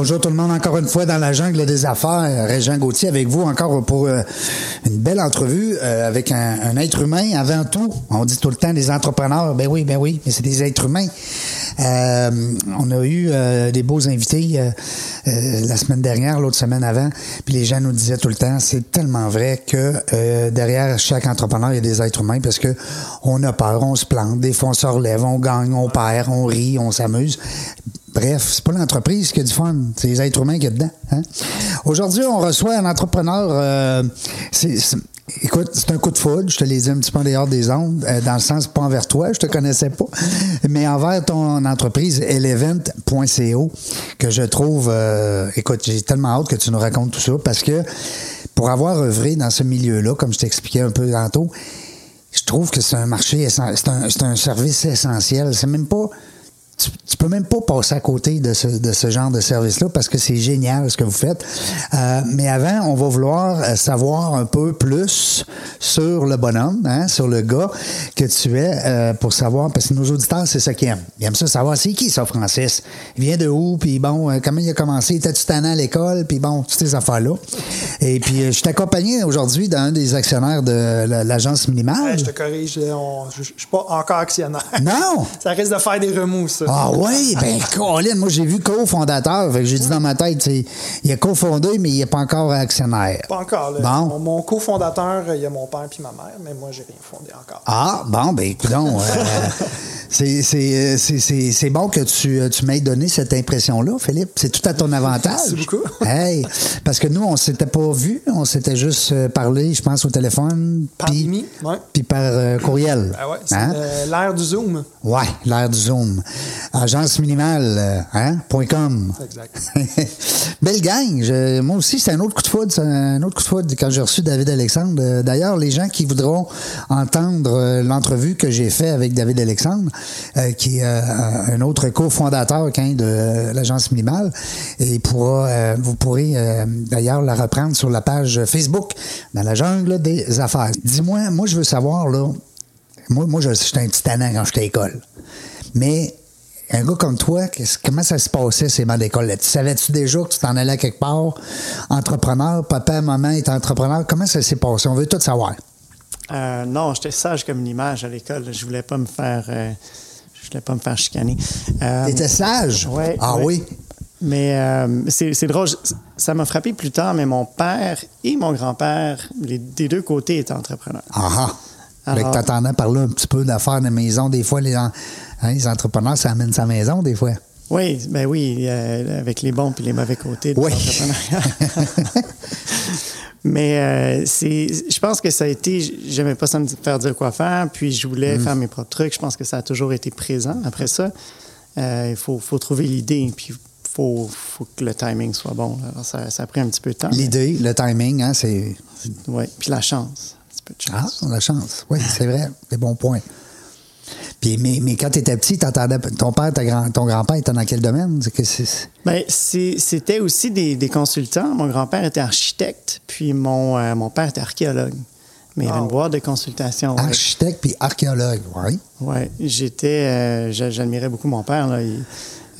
Bonjour tout le monde, encore une fois dans la jungle des affaires. Régent Gauthier avec vous encore pour euh, une belle entrevue euh, avec un, être humain avant tout. On dit tout le temps des entrepreneurs, ben oui, ben oui, mais c'est des êtres humains. Euh, on a eu des beaux invités la semaine dernière, l'autre semaine avant, puis les gens nous disaient tout le temps, c'est tellement vrai que derrière chaque entrepreneur, il y a des êtres humains parce que on a peur, on se plante, des fois on se relève, on gagne, on perd, on rit, on s'amuse. Bref, c'est pas l'entreprise qui a du fun, c'est les êtres humains qui a dedans. Hein? Aujourd'hui, on reçoit un entrepreneur. Euh, écoute, c'est un coup de foudre. Je te l'ai dit un petit peu en dehors des ondes, euh, dans le sens pas envers toi, je te connaissais pas, mais envers ton entreprise Elevent.co que je trouve. Euh, écoute, j'ai tellement hâte que tu nous racontes tout ça parce que pour avoir œuvré dans ce milieu-là, comme je t'expliquais un peu tantôt, je trouve que c'est un marché, c'est un, c'est un service essentiel. C'est même pas tu, tu, peux même pas passer à côté de ce, de ce genre de service-là parce que c'est génial ce que vous faites. Euh, mais avant, on va vouloir euh, savoir un peu plus sur le bonhomme, hein, sur le gars que tu es, euh, pour savoir, parce que nos auditeurs, c'est ça qu'ils aiment. Ils aiment ça savoir, c'est qui ça, Francis? Il vient de où? Puis bon, comment il a commencé? Était-tu tannant à l'école? Puis bon, toutes ces affaires-là. Et puis, je suis accompagné aujourd'hui d'un des actionnaires de l'agence minimale. Ouais, je te corrige, je ne suis pas encore actionnaire. Non! ça risque de faire des remous, ça. Ah oui, ben Colin, moi j'ai vu cofondateur, j'ai dit dans ma tête, il a cofondé, mais il n'est pas encore actionnaire. Pas encore. Là. Bon. Mon, mon, cofondateur, il y a mon père puis ma mère, mais moi j'ai rien fondé encore. Ah, bon, ben écoute euh, c'est bon que tu, tu m'aies donné cette impression-là, Philippe. C'est tout à ton avantage. Merci beaucoup. hey, parce que nous, on s'était pas vu, on s'était juste euh, parlé, je pense, au téléphone. Par puis, ouais. Puis par euh, courriel. Ah ouais, hein? euh, l'ère du Zoom. Ouais, l'ère du Zoom. Agence minimale, hein, .com. Exact. Belle gang. Je, moi aussi, c'est un autre coup de foudre. C'est un autre coup de foudre quand j'ai reçu David Alexandre. D'ailleurs, les gens qui voudront entendre l'entrevue que j'ai fait avec David Alexandre, euh, qui est euh, un autre cofondateur hein, de l'agence minimale, et pourra, euh, vous pourrez d'ailleurs la reprendre sur la page Facebook dans la jungle des affaires. Dis-moi, moi, je veux savoir, là, moi, moi j'étais un petit tannant quand j'étais à l'école. Mais un gars comme toi, comment ça se passait ces bancs d'école? Tu savais-tu déjà que tu t'en allais quelque part? Entrepreneur, papa, maman est entrepreneur? Comment ça s'est passé? On veut tout savoir. Euh, non, j'étais sage comme une image à l'école. Je voulais pas me faire. Euh, je voulais pas me faire chicaner. Euh, T'étais sage? Ouais, ah ouais. oui? Mais euh, c'est drôle, ça m'a frappé plus tard, mais mon père et mon grand-père, les, des deux côtés, étaient entrepreneurs. Ah ah! Alors, t'entendais parler un petit peu d'affaires de maison. Des fois, les, hein, les entrepreneurs, ça amène sa maison, des fois. Oui, ben oui, euh, avec les bons et les mauvais côtés de oui. l'entrepreneuriat. Mais euh, c'est, je pense que ça a été, j'aimais pas ça me faire dire quoi faire, puis je voulais mm. faire mes propres trucs. Je pense que ça a toujours été présent. Après ça, euh, il faut, faut trouver l'idée, puis faut, faut que le timing soit bon. Alors ça, ça a pris un petit peu de temps. L'idée, mais... le timing, hein, c'est. Oui, puis la chance. Un petit peu de chance. Ah, la chance. Oui, c'est vrai. Des bons points. Puis, mais, mais quand tu étais petit, t'entendais ton père, grand, ton grand-père était dans quel domaine? C'est que ben, c'était aussi des, des, consultants. Mon grand-père était architecte, puis mon, euh, mon père était archéologue. Mais il y avait une boîte de consultation. Architecte puis archéologue, oui. Oui. J'étais. Euh, J'admirais beaucoup mon père. Là. Il,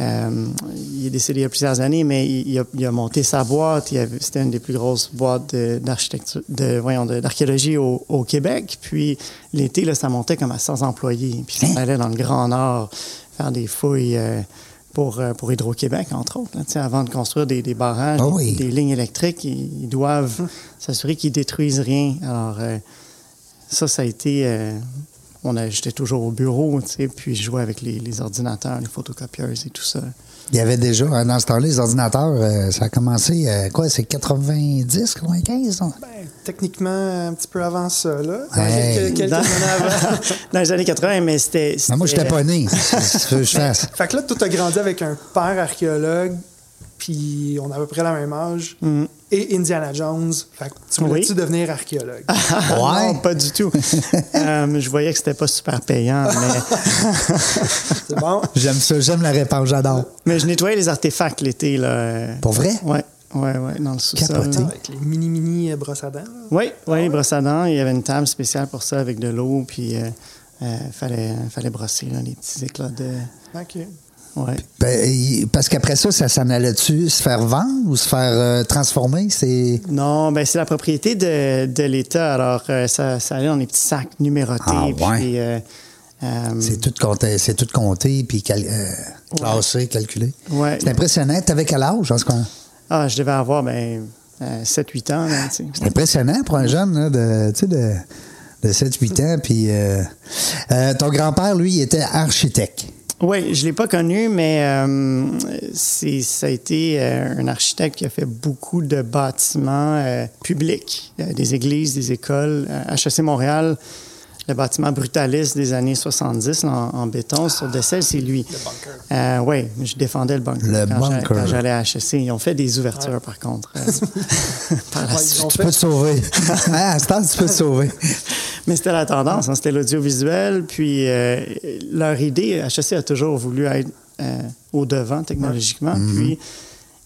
il est décédé il y a plusieurs années, mais il, il, a, il a, monté sa boîte. C'était une des plus grosses boîtes d'architecture, de, d'archéologie au, au, Québec. Puis l'été, là, ça montait comme à 100 employés. Puis ça allait dans le Grand Nord faire des fouilles euh, pour, pour Hydro-Québec, entre autres. Là, avant de construire des, des barrages, oh oui. des, des, lignes électriques, ils, ils doivent s'assurer qu'ils détruisent rien. Alors, euh, ça, ça a été on a, j'étais toujours au bureau, tu sais, puis je jouais avec les, les ordinateurs, les photocopieuses et tout ça. Il y avait déjà, hein, dans ce temps-là, les ordinateurs, euh, ça a commencé, euh, quoi, c'est 90, 95? non? Ben, techniquement, un petit peu avant ça, là. Hey. Quelques, Dans- années avant. Dans les années 80, mais c'était. Non, moi, j'étais c'était- pas né. C'est ce que je fasse. Fait que là, toi, t'as grandi avec un père archéologue, puis on a à peu près la même âge, et Indiana Jones. Fait que tu voulais-tu Oui. devenir archéologue? Ouais. Non, pas du tout. Euh, je voyais que c'était pas super payant, mais, C'est bon? J'aime ça, j'aime la réponse, j'adore. mais je nettoyais les artefacts l'été. Là. Pour vrai? Ouais, ouais, ouais, dans le sous-sol. Capoté. Avec les mini-mini brosses à dents. là. Oui, oui, brosse à dents. Il y avait une table spéciale pour ça avec de l'eau, puis euh, euh, fallait, fallait brosser là, les petits éclats de. OK. Ouais. Ben, parce qu'après ça, ça s'en allait-tu se faire vendre ou se faire euh, transformer? C'est. Non, ben c'est la propriété de, de l'État. Alors, euh, ça, ça allait dans les petits sacs numérotés. Ah, ouais. puis, euh, C'est tout compté, c'est tout compté, puis cal- classé, calculé. Ouais. C'est impressionnant. T'avais quel âge, en ce cas? Ah, je devais avoir ben, euh, 7-8 ans. Là. C'est impressionnant pour un jeune là, de, de, de 7-8 ans. Puis, ton grand-père, lui, il était architecte. Oui, je ne l'ai pas connu, mais euh, c'est, ça a été euh, un architecte qui a fait beaucoup de bâtiments euh, publics, euh, des églises, des écoles. HEC Montréal, le bâtiment brutaliste des années 70 là, en, en béton sur Dessel, c'est lui. Le bunker. oui, je défendais le bunker. Le quand bunker. Quand j'allais à HEC. Ils ont fait des ouvertures, par contre. euh, par la Ouais, suite. Tu peux te sauver. Ah, à ce temps, tu peux te sauver. Mais c'était la tendance, hein, c'était l'audiovisuel. Puis euh, leur idée, HEC a toujours voulu être euh, au devant technologiquement. Puis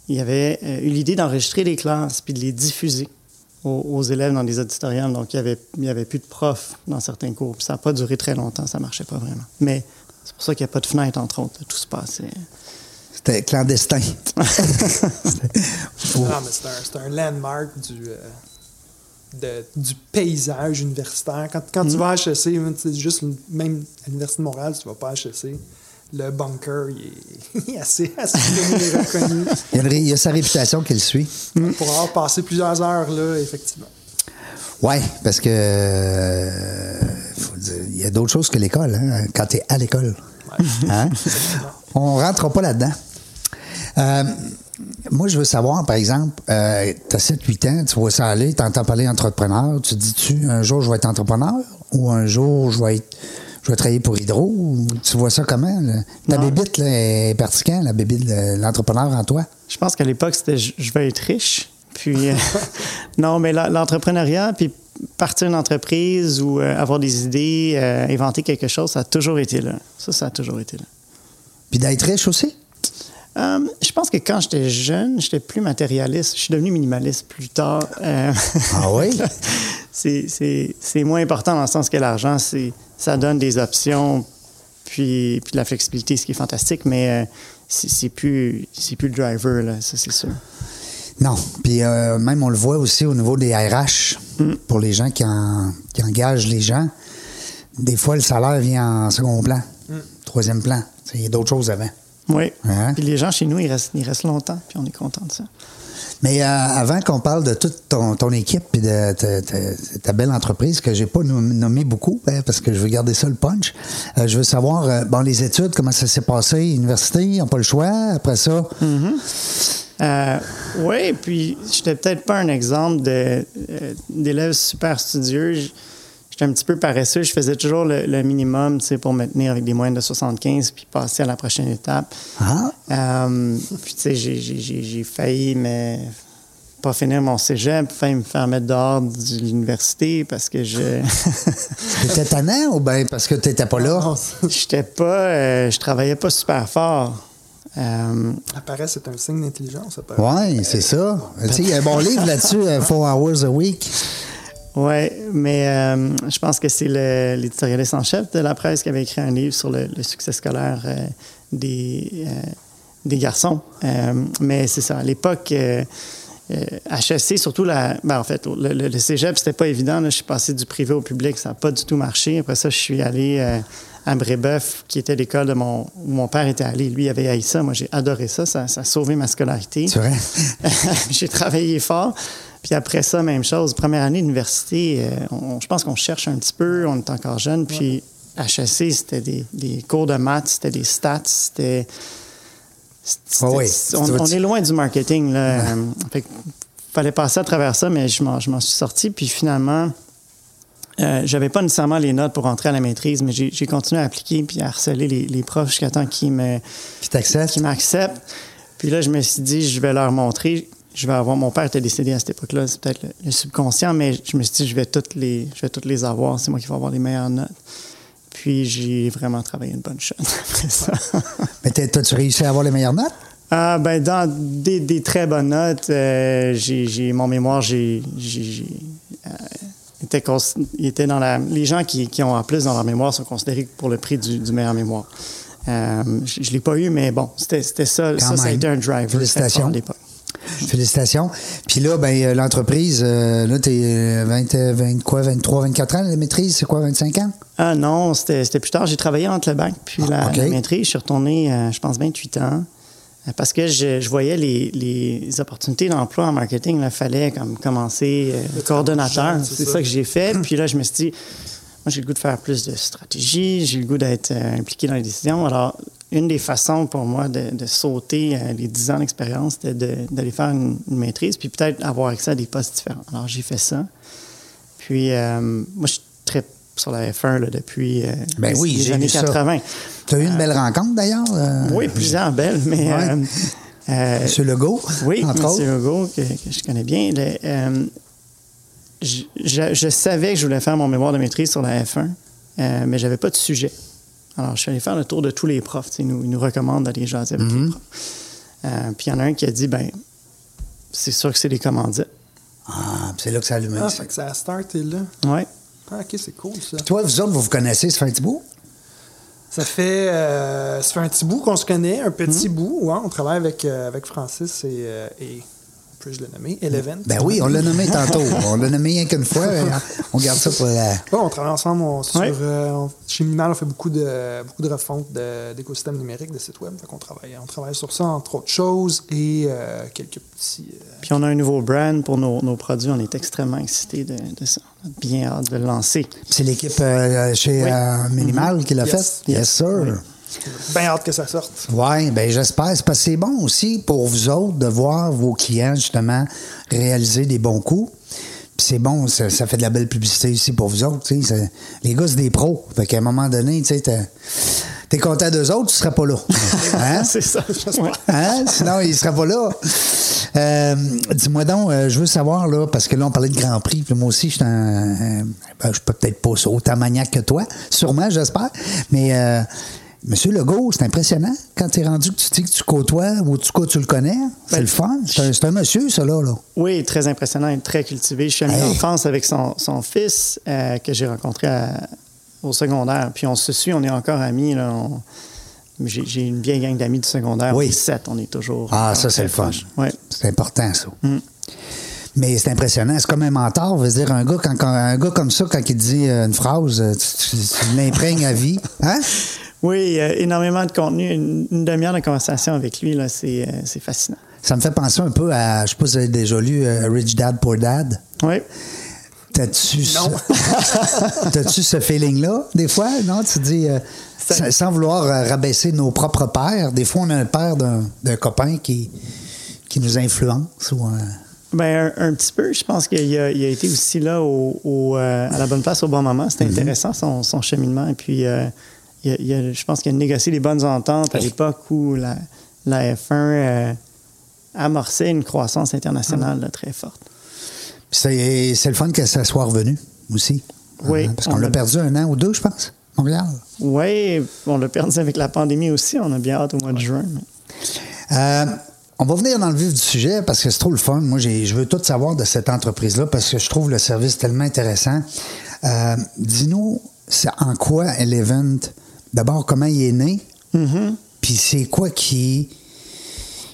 il y avait euh, eu l'idée d'enregistrer les classes puis de les diffuser aux, aux élèves dans les auditoriums. Donc il y avait, il y avait plus de profs dans certains cours. Puis ça n'a pas duré très longtemps, ça marchait pas vraiment. Mais c'est pour ça qu'il n'y a pas de fenêtre, entre autres. Tout se passait. C'était clandestin. Oh. Ah, c'est un, c'est un landmark du, euh, de- du paysage universitaire. Quand, quand tu vas à HEC, juste même à l'Université de Montréal, tu vas pas à HEC. Le bunker, il est, assez, assez reconnu. Il y, a une ré- il y a sa réputation qui le suit. Pour avoir passé plusieurs heures là, effectivement. Oui, parce que euh, faut dire, il y a d'autres choses que l'école, hein, quand tu es à l'école. Hein? On rentrera pas là-dedans. Euh, moi, je veux savoir, par exemple, euh, tu as 7-8 ans, tu vois ça aller, tu entends parler entrepreneur, tu te dis-tu, un jour, je vais être entrepreneur ou un jour, je vais être. Je vais travailler pour Hydro. ou Tu vois ça comment? là? Ta Non. bébite là, est quand, la bébite de l'entrepreneur en toi? Je pense qu'à l'époque, c'était je vais être riche. Puis, euh, non, mais l'entrepreneuriat, puis partir une entreprise ou euh, avoir des idées, euh, inventer quelque chose, ça a toujours été là. Ça, ça a toujours été là. Puis d'être riche aussi? Euh, je pense que quand j'étais jeune, j'étais plus matérialiste. Je suis devenu minimaliste plus tard. Euh, Ah oui? c'est moins important dans le sens que l'argent, c'est ça donne des options, puis, puis de la flexibilité, ce qui est fantastique, mais euh, c'est plus, plus le driver, là, ça c'est sûr. Non. Puis euh, même, on le voit aussi au niveau des RH, pour les gens qui, en- qui engagent les gens. Des fois, le salaire vient en second plan, troisième plan. Il y a d'autres choses avant. Oui. Hein? Puis les gens chez nous, ils restent, ils restent longtemps, puis on est content de ça. Mais euh, avant qu'on parle de toute ton, ton équipe et de ta, belle entreprise que j'ai pas nom- nommé beaucoup hein, parce que je veux garder ça le punch, euh, je veux savoir euh, bon les études comment ça s'est passé, université, ils n'ont pas le choix. Après ça, Euh, oui, puis j'étais peut-être pas un exemple d'élève super studieux. J'étais un petit peu paresseux. Je faisais toujours le, le minimum, tu sais, pour me tenir avec des moyennes de 75 puis passer à la prochaine étape. ah, Euh, puis, tu sais, j'ai, j'ai- j'ai- j'ai failli, mais pas finir mon cégep, failli me faire mettre dehors de l'université parce que je t'étais tannant ou bien parce que t'étais pas là? j'étais pas, euh, je travaillais pas super fort. Euh, La paresse, c'est un signe d'intelligence. Oui, c'est ça. Tu sais, il y a un bon livre là-dessus, euh, Four Hours a Week. Oui, mais euh, je pense que c'est l'éditorialiste en chef de la presse qui avait écrit un livre sur le, le succès scolaire euh, des, euh, des garçons. Mais c'est ça, à l'époque, HEC, surtout, la, ben, en fait, le, le, le cégep, c'était pas évident. là. Je suis passé du privé au public, ça n'a pas du tout marché. Après ça, je suis allé à Brébeuf, qui était l'école de mon, où mon père était allé. Lui, il avait haï ça. Moi, j'ai adoré ça. Ça, ça a sauvé ma scolarité. C'est vrai? j'ai travaillé fort. Puis après ça, même chose. Première année d'université, euh, je pense qu'on cherche un petit peu, on est encore jeune. Puis HEC, c'était des, des cours de maths, c'était des stats, c'était. Ah oui. on, est loin du marketing. Là. Euh, fait que fallait passer à travers ça, mais je m'en, suis sorti. Puis finalement, euh, j'avais pas nécessairement les notes pour entrer à la maîtrise, mais j'ai, continué à appliquer puis à harceler les, les profs jusqu'à temps qu'ils me, qui m'acceptent. Puis là, je me suis dit, je vais leur montrer. Je vais avoir. Mon père était décédé à cette époque-là, c'est peut-être le, le subconscient, mais je me suis dit, je vais toutes les, je vais toutes les avoir. C'est moi qui vais avoir les meilleures notes. Puis j'ai vraiment travaillé une bonne shot après ça. Mais t'as- t'as-tu réussi à avoir les meilleures notes? Ah, ben, dans des, des très bonnes notes, euh, j'ai, mon mémoire, j'ai, euh, était était dans la. Les gens qui, qui ont en plus dans leur mémoire sont considérés pour le prix du, du meilleur mémoire. Euh, je ne l'ai pas eu, mais bon, c'était, ça. Quand ça, ça a été un driver. Félicitations. Félicitations. Puis là, ben, euh, l'entreprise, euh, là, t'es euh, 20, euh, 20, quoi, 23, 24 ans, la maîtrise, c'est quoi, 25 ans? Ah non, c'était, c'était plus tard. J'ai travaillé entre le bac puis la, Ah, la maîtrise. Je suis retourné, euh, je pense, 28 ans. Parce que je, je voyais les, les opportunités d'emploi en marketing. Il fallait comme commencer euh, coordonnateur. c'est C'est ça. ça que j'ai fait. Puis là, je me suis dit, moi, j'ai le goût de faire plus de stratégie. J'ai le goût d'être euh, impliqué dans les décisions. Alors, une des façons pour moi de, de sauter euh, les 10 ans d'expérience, c'était de- d'aller faire une, une maîtrise, puis peut-être avoir accès à des postes différents. Alors, j'ai fait ça. Puis, euh, moi, je suis très sur la F1 là, depuis euh, Ben les, oui, les j'ai années vu ça. 80. Tu as eu une belle rencontre, d'ailleurs? Oui, plusieurs belles, mais... Ouais. euh, Monsieur Legault, oui, entre M. autres. Legault, que, que je connais bien. le, euh, je, je- je savais que je voulais faire mon mémoire de maîtrise sur la F1, euh, mais j'avais pas de sujet. Alors, je suis allé faire le tour de tous les profs. tu sais, Ils nous, ils nous recommandent d'aller jaser avec les profs. Euh, puis il y en a un qui a dit, ben, c'est sûr que c'est des commandites. Ah, c'est là que ça allume. Ah, fait que ça a starté là. Ouais. Ah, ok, c'est cool ça. Toi, vous autres, vous vous connaissez, ça fait un petit bout? Ça fait, euh, ça fait un petit bout qu'on se connaît, un petit Hmm. bout. ouais. on travaille avec, euh, avec Francis et, euh, puis-je le nommer, Eleven. Ben oui, on l'a nommé tantôt. On l'a nommé rien qu'une fois. mais On garde ça pour la... Ouais, on travaille ensemble on- sur, Ouais. euh, on- chez Minimal, on fait beaucoup de, beaucoup de refonte de- d'écosystèmes numériques, de sites web. Qu'on travaille, on travaille sur ça, entre autres choses, et euh, quelques petits... euh, Puis on a un nouveau brand pour nos, nos produits. On est extrêmement excités de, de ça. On a bien hâte de le lancer. C'est l'équipe euh, chez Oui. euh, Minimal qui l'a Yes. fait? Yes, sir. Bien hâte que ça sorte. Oui, ben j'espère. C'est parce que c'est bon aussi pour vous autres de voir vos clients, justement, réaliser des bons coups. Puis c'est bon, ça, ça fait de la belle publicité aussi pour vous autres. Les gars, c'est des pros. Fait qu'à un moment donné, tu sais, t'es- content d'eux autres, tu serais pas là. Hein? c'est ça. Ouais. Hein? Sinon, il ne sera pas là. Euh, Dis-moi donc, euh, je veux savoir, là, parce que là, on parlait de Grand Prix, puis moi aussi, je suis un. ben, je peux peut-être pas autant maniaque que toi, sûrement, j'espère. Mais euh, Monsieur Legault, c'est impressionnant quand tu es rendu que tu dis que tu côtoies ou tu, tu le connais. C'est Ben, le fun. C'est un, monsieur, ça, là. là. Oui, très impressionnant et très cultivé. Je suis ami Hey. d'enfance avec son, son fils euh, que j'ai rencontré à- au secondaire. Puis on se suit, on est encore amis. là. On- J'ai une vieille gang d'amis du secondaire. Oui. On est sept, on est toujours. Ah, encore ça, c'est le fun. Ouais. C'est important, ça. Mm. Mais c'est impressionnant. C'est comme un mentor. Veut dire, un gars, quand, quand- un gars comme ça, quand il dit euh, une phrase, euh, tu, tu- tu l'imprègnes à vie. Hein? Oui, euh, énormément de contenu. Une, une demi-heure de conversation avec lui, là, c'est euh, c'est fascinant. Ça me fait penser un peu à, je sais pas si vous avez déjà lu euh, Rich Dad Poor Dad. Oui. T'as-tu ce... T'as-tu ce feeling-là, des fois? Non, tu dis, euh, sans, sans vouloir euh, rabaisser nos propres pères, des fois, on a un père d'un d'un copain qui, qui nous influence. Ou, euh, Ben, un, un petit peu. Je pense qu'il a, il a été aussi là au, au, euh, à la bonne place au bon moment. C'était intéressant, son, son cheminement. Et puis, euh, il a- il a- je pense qu'il a négocié les bonnes ententes à l'époque où la, la F1 euh, amorçait une croissance internationale là, très forte. c'est c'est le fun que ça soit revenu aussi. Oui, Hein, parce qu'on on l'a perdu un an ou deux, je pense, Montréal. Oui, on l'a perdu avec la pandémie aussi. On a bien hâte au mois de juin. mais- Euh, on va venir dans le vif du sujet parce que c'est trop le fun. Moi, je veux tout savoir de cette entreprise-là parce que je trouve le service tellement intéressant. Euh, Dis-nous, c'est en quoi Elevent, d'abord, comment il est né, Mhm. puis c'est quoi qui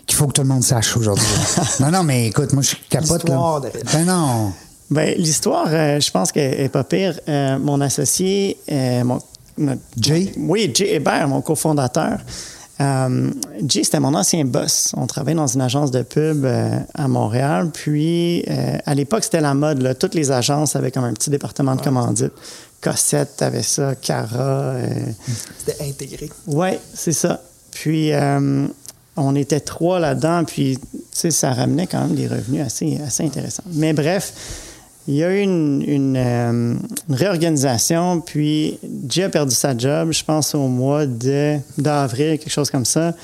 qu'il faut que tout le monde sache aujourd'hui? non, non, mais écoute, moi, je capote. Là. derrière. Ben non. Ben, l'histoire, euh, je pense qu'elle est pas pire. Euh, mon associé, euh, mon, notre- Jay? Oui, Jay Hébert, mon cofondateur. Jay, c'était mon ancien boss. On travaillait dans une agence de pub à Montréal. Puis, à l'époque, c'était la mode. Là. Toutes les agences avaient comme un petit département de commandite. Cossette avait ça, Cara. euh, C'était intégré. Ouais, c'est ça. Puis, euh, on était trois là-dedans, puis, tu sais, ça ramenait quand même des revenus assez, assez intéressants. Mais bref, il y a eu une, une, euh, une réorganisation, puis Jay a perdu sa job, je pense, au mois de- d'avril, quelque chose comme ça.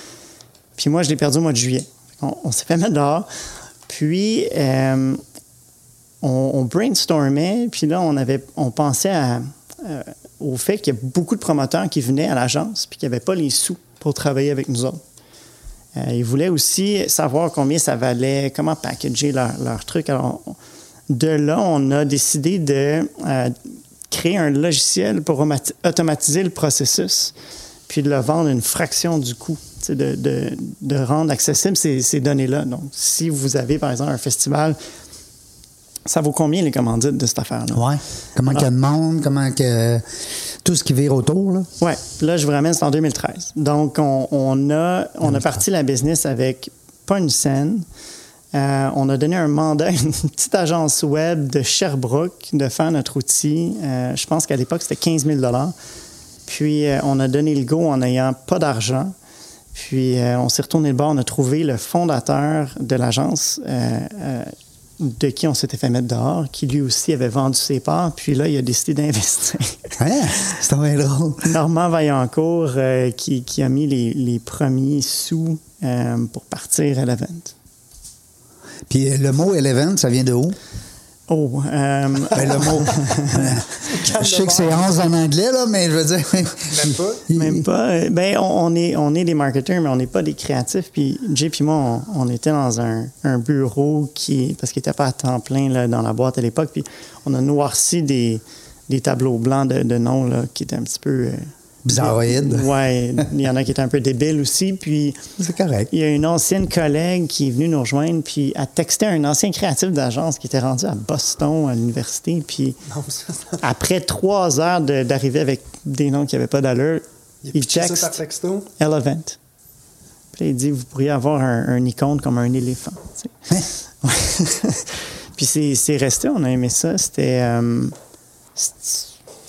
Puis moi, je l'ai perdu au mois de juillet. On, on s'est fait mettre dehors. Puis, euh, on, brainstormait, puis là, on, avait, on pensait euh, au fait qu'il y a beaucoup de promoteurs qui venaient à l'agence, puis qui n'avaient pas les sous pour travailler avec nous autres. Euh, ils voulaient aussi savoir combien ça valait, comment packager leur, leur truc. Alors, de là, on a décidé de euh, créer un logiciel pour automati- automatiser le processus, puis de le vendre une fraction du coût, de rendre accessibles ces, ces données-là. Donc, si vous avez, par exemple, un festival, ça vaut combien les commandites de cette affaire-là? Ouais. Comment qu'il y a de monde, comment que. Tout ce qui vire autour, là. Oui, là, je vous ramène, c'est en 2013. Donc, on, on a, on a parti la business avec pas une scène. Euh, on a donné un mandat à une petite agence web de Sherbrooke de faire notre outil. Euh, je pense qu'à l'époque, c'était 15 000 Puis, euh, on a donné le go en n'ayant pas d'argent. Puis, on s'est retourné le bord. On a trouvé le fondateur de l'agence de qui on s'était fait mettre dehors, qui lui aussi avait vendu ses parts. Puis là, il a décidé d'investir. Hein? C'est bien drôle. Normand Vaillancourt euh, qui, qui a mis les, les premiers sous euh, pour partir à l'event. Puis euh, le mot Eleven, ça vient de où? Oh, euh, Ben, le mot. je sais que c'est 11 en anglais, là, mais je veux dire. Même pas? même pas. Ben, on, on est, on est des marketeurs, mais on n'est pas des créatifs. Puis Jay et moi, on, on était dans un, un bureau qui, parce qu'il n'était pas à temps plein là, dans la boîte à l'époque. Puis on a noirci des, des tableaux blancs de, de noms là, qui étaient un petit peu. euh, Bizarroïde. Ouais, il y en a qui étaient un peu débiles aussi. Puis C'est correct. Il y a une ancienne collègue qui est venue nous rejoindre, puis a texté un ancien créatif d'agence qui était rendu à Boston, à l'université. Puis Non, ça, ça- après trois heures de- d'arriver avec des noms qui n'avaient pas d'allure, il il pitché ça par texte texto? Elevent. Puis il dit Vous pourriez avoir un, un icône comme un éléphant. tu sais. Hein? Puis c'est c'est resté, on a aimé ça. C'était. euh,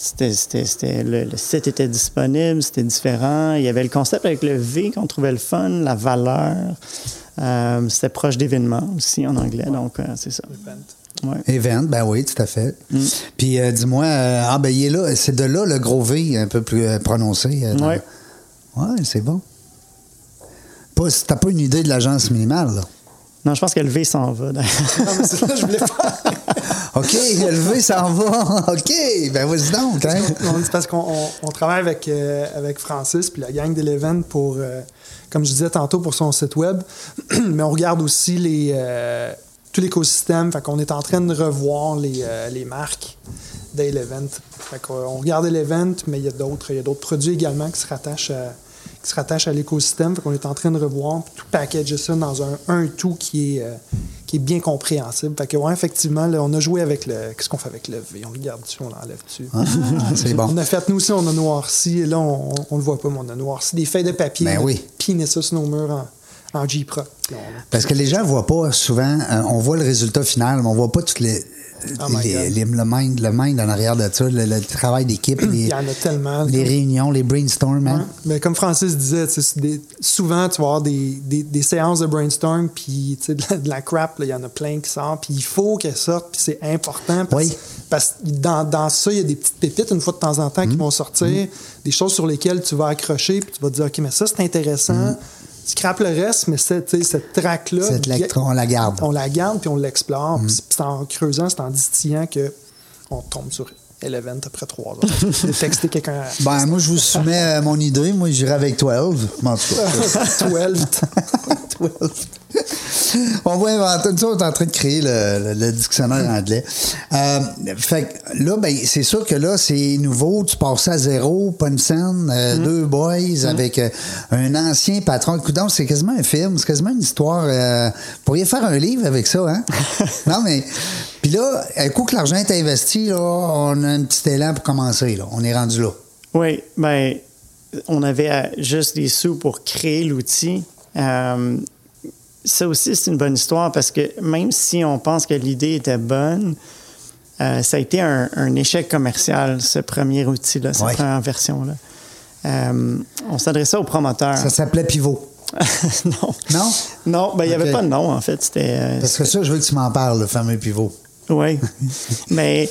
c'était, c'était- c'était- le, le site était disponible, c'était différent. Il y avait le concept avec le V qu'on trouvait le fun, la valeur. Euh, c'était proche d'événements aussi en anglais, donc euh, c'est ça. Event. Ouais. Event, ben oui, tout à fait. Mm. Puis euh, dis-moi, ah ben il est là, c'est de là le gros V un peu plus prononcé. dans- Ouais. Ouais, c'est bon. Pas, t'as pas une idée de l'agence minimale, là. Non, je pense que le V s'en va. Non, mais c'est ça je voulais faire. OK, le V s'en va. OK, ben vas-y donc. Hein? C'est parce qu'on on- on travaille avec, euh, avec Francis puis la gang d'Eleven pour, euh, comme je disais tantôt, pour son site web. Mais on regarde aussi les, euh, tout l'écosystème. Fait qu'on est en train de revoir les, euh, les marques d'Eleven. Fait qu'on on regarde Eleven, mais il y a d'autres produits également qui se rattachent à, qui se à l'écosystème. Qu'on est en train de revoir puis tout packager ça dans un, un tout qui est, qui est bien compréhensible. Fait que, ouais, effectivement, là, on a joué avec le. Qu'est-ce qu'on fait avec le V On le garde dessus, on l'enlève dessus. Ah, c'est bon. On a fait, nous aussi, on a noirci. Là, on, on le voit pas, mais on a noirci des feuilles de papier. Ben oui. piné ça sur nos murs en, en on- Parce que les gens voient pas souvent, euh, on voit le résultat final, mais on voit pas toutes les, Oh les- le mind, le mind en arrière de ça, le, le travail d'équipe, Il les, y en a tellement. les réunions, les brainstorms. Ouais. hein. Mais comme Francis disait, des- souvent, tu vas avoir des, des- des séances de brainstorm, puis de, la, de la crap, il y en a plein qui sortent, puis il faut qu'elle sorte, puis c'est important. Parce, Oui. parce que dans, dans ça, il y a des petites pépites, une fois de temps en temps, qui vont sortir, des choses sur lesquelles tu vas accrocher, puis tu vas te dire, OK, mais ça, c'est intéressant. Tu crapes le reste, mais cette, cette Mm. Cette lecture, on la garde. on la garde, puis on l'explore. Mm. C'est en creusant, c'est en distillant que on tombe sur Eleven après trois heures. J'ai texté quelqu'un Ben, moi, je vous soumets euh, mon idée. Moi, j'irai avec 12. Mais en tout cas, 12. 12. On va inventer. Nous, on est en train de créer le, le- le dictionnaire anglais. Euh, fait que là, ben, c'est sûr que là, c'est nouveau. Tu passes à zéro, pas une scène, euh, deux boys avec euh, un ancien patron. Écoute, donc, c'est quasiment un film, c'est quasiment une histoire. euh, vous pourriez faire un livre avec ça, hein? non, mais. Puis là, un coup que l'argent est investi, là, on a un petit élan pour commencer. Là. On est rendu là. Oui, ben, on avait juste des sous pour créer l'outil. Ça aussi, c'est une bonne histoire parce que même si on pense que l'idée était bonne, Euh, ça a été un, un échec commercial, ce premier outil-là, cette Ouais. première version-là. Euh, on s'adressait aux promoteurs. Ça s'appelait Pivot. non. Non? Non, ben, il n'y Ok. avait pas de nom, en fait. C'était. euh, Parce que ça, je veux que tu m'en parles, le fameux Pivot. Oui. Mais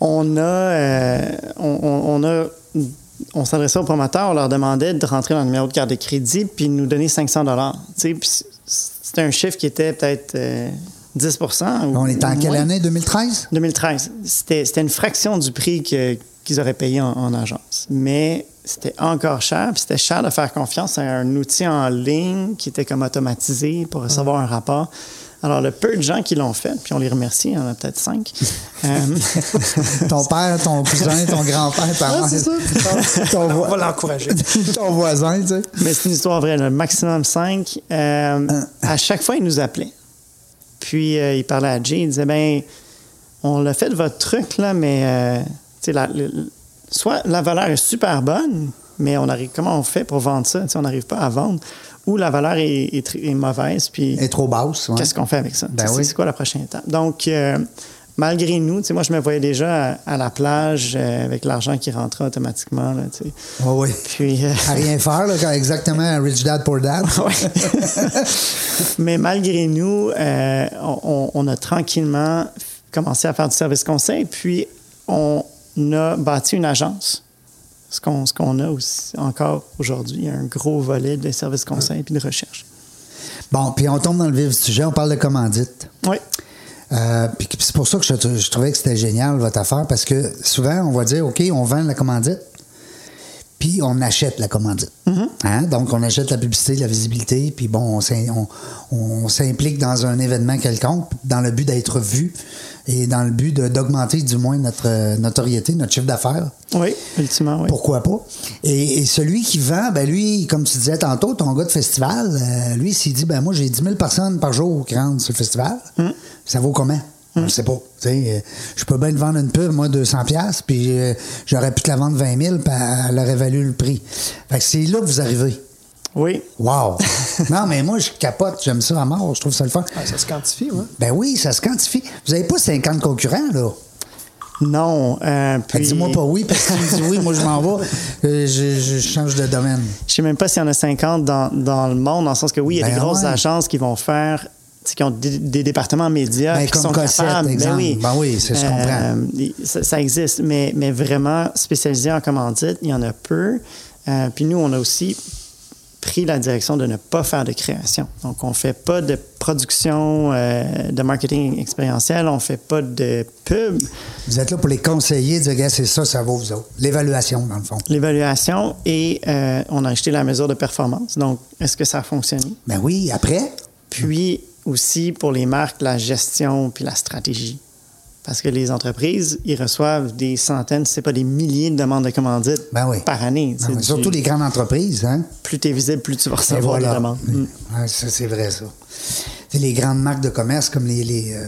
on a, euh, on, on- on a, on s'adressait aux promoteurs, on leur demandait de rentrer dans le numéro de carte de crédit puis de nous donner 500 dollars. C'était un chiffre qui était peut-être euh, 10 ou On est en quelle moins. année? 2013? 2013. C'était c'était une fraction du prix que- qu'ils auraient payé en, en agence. Mais c'était encore cher, puis c'était cher de faire confiance à un outil en ligne qui était comme automatisé pour recevoir un rapport. Alors, le peu de gens qui l'ont fait, puis on les remercie, il y en a peut-être cinq. euh, ton père, ton cousin, ton grand-père, ta mère, c'est ça. ton, On va l'encourager. ton voisin, tu sais. Mais c'est une histoire vraie, le maximum 5. à chaque fois, il nous appelait. Puis euh, il parlait à Jay, il disait ben on l'a fait de votre truc là, mais euh, tu sais, la- le- soit la valeur est super bonne, mais on arrive comment on fait pour vendre ça? Tu sais, On n'arrive pas à vendre, ou la valeur est, est tr- est mauvaise. Puis est trop basse. ouais. qu'est-ce qu'on fait avec ça? Ben oui. C'est quoi la prochaine étape? Donc euh, malgré nous, tu sais, moi je me voyais déjà à, à la plage euh, avec l'argent qui rentrait automatiquement. Là. Ouais, oui. Puis euh, À rien faire, là, quand exactement Rich Dad Poor Dad. Mais malgré nous, on, on a tranquillement commencé à faire du service conseil, puis on a bâti une agence. Ce qu'on a aussi encore aujourd'hui, un gros volet de service conseil puis de recherche. Bon, puis on tombe dans le vif du sujet, on parle de commandite. Oui, Euh, puis c'est pour ça que je, je trouvais que c'était génial votre affaire parce que souvent on va dire OK, on vend la commandite, puis on achète la commandite. Hein? Donc on achète la publicité, la visibilité, puis bon, on s'implique dans un événement quelconque dans le but d'être vu et dans le but d'augmenter du moins notre euh, notoriété, notre chiffre d'affaires. oui, ultimement, oui. Pourquoi pas? Et, et celui qui vend, ben lui, comme tu disais tantôt, ton gars de festival, euh, lui, s'il dit, ben moi, j'ai 10 000 personnes par jour qui rentrent sur le festival, ça vaut comment? Je ne sais pas. Tu sais, euh, je peux bien te vendre une pub, moi, 200 pièces puis euh, j'aurais pu te la vendre 20 000 puis elle aurait valu le prix. Fait que c'est là que vous arrivez. Oui, Wow! non, mais moi, je capote, j'aime ça à mort, je trouve ça le fun. Ah, ça se quantifie, ouais. Ben oui, ça se quantifie. Vous n'avez pas 50 concurrents, là? non. euh, puis, Dis-moi pas oui, parce que dis oui, moi je m'en vais, euh, je, je change de domaine. Je sais même pas s'il y en a 50 dans, dans le monde, dans le sens que oui, il y a Ben des grosses ouais. agences qui vont faire tu sais, qui ont des, des départements médias Ben, qui comme sont Cossette, capables. exemple. Ben oui, Ben oui, c'est- je comprends. Euh, ça, ça existe, mais, mais vraiment spécialisé en commandite, il y en a peu. Euh, puis nous, on a aussi pris la direction de ne pas faire de création. Donc, on fait pas de production euh, de marketing expérientiel, on fait pas de pub. Vous êtes là pour les conseiller, dire, gars, c'est ça, ça vaut vous autres. L'évaluation, dans le fond. L'évaluation et euh, on a acheté la mesure de performance. Donc, est-ce que ça a fonctionné? Ben oui, après, Puis aussi pour les marques, la gestion puis la stratégie. Parce que les entreprises, ils reçoivent des centaines, si ce n'est pas des milliers de demandes de commandites Ben oui. par année. ben C'est oui, surtout les grandes entreprises, hein? Plus tu es visible, plus tu vas recevoir des demandes. Mm. Ouais, ça, c'est vrai, ça. C'est les grandes marques de commerce comme les, les, euh,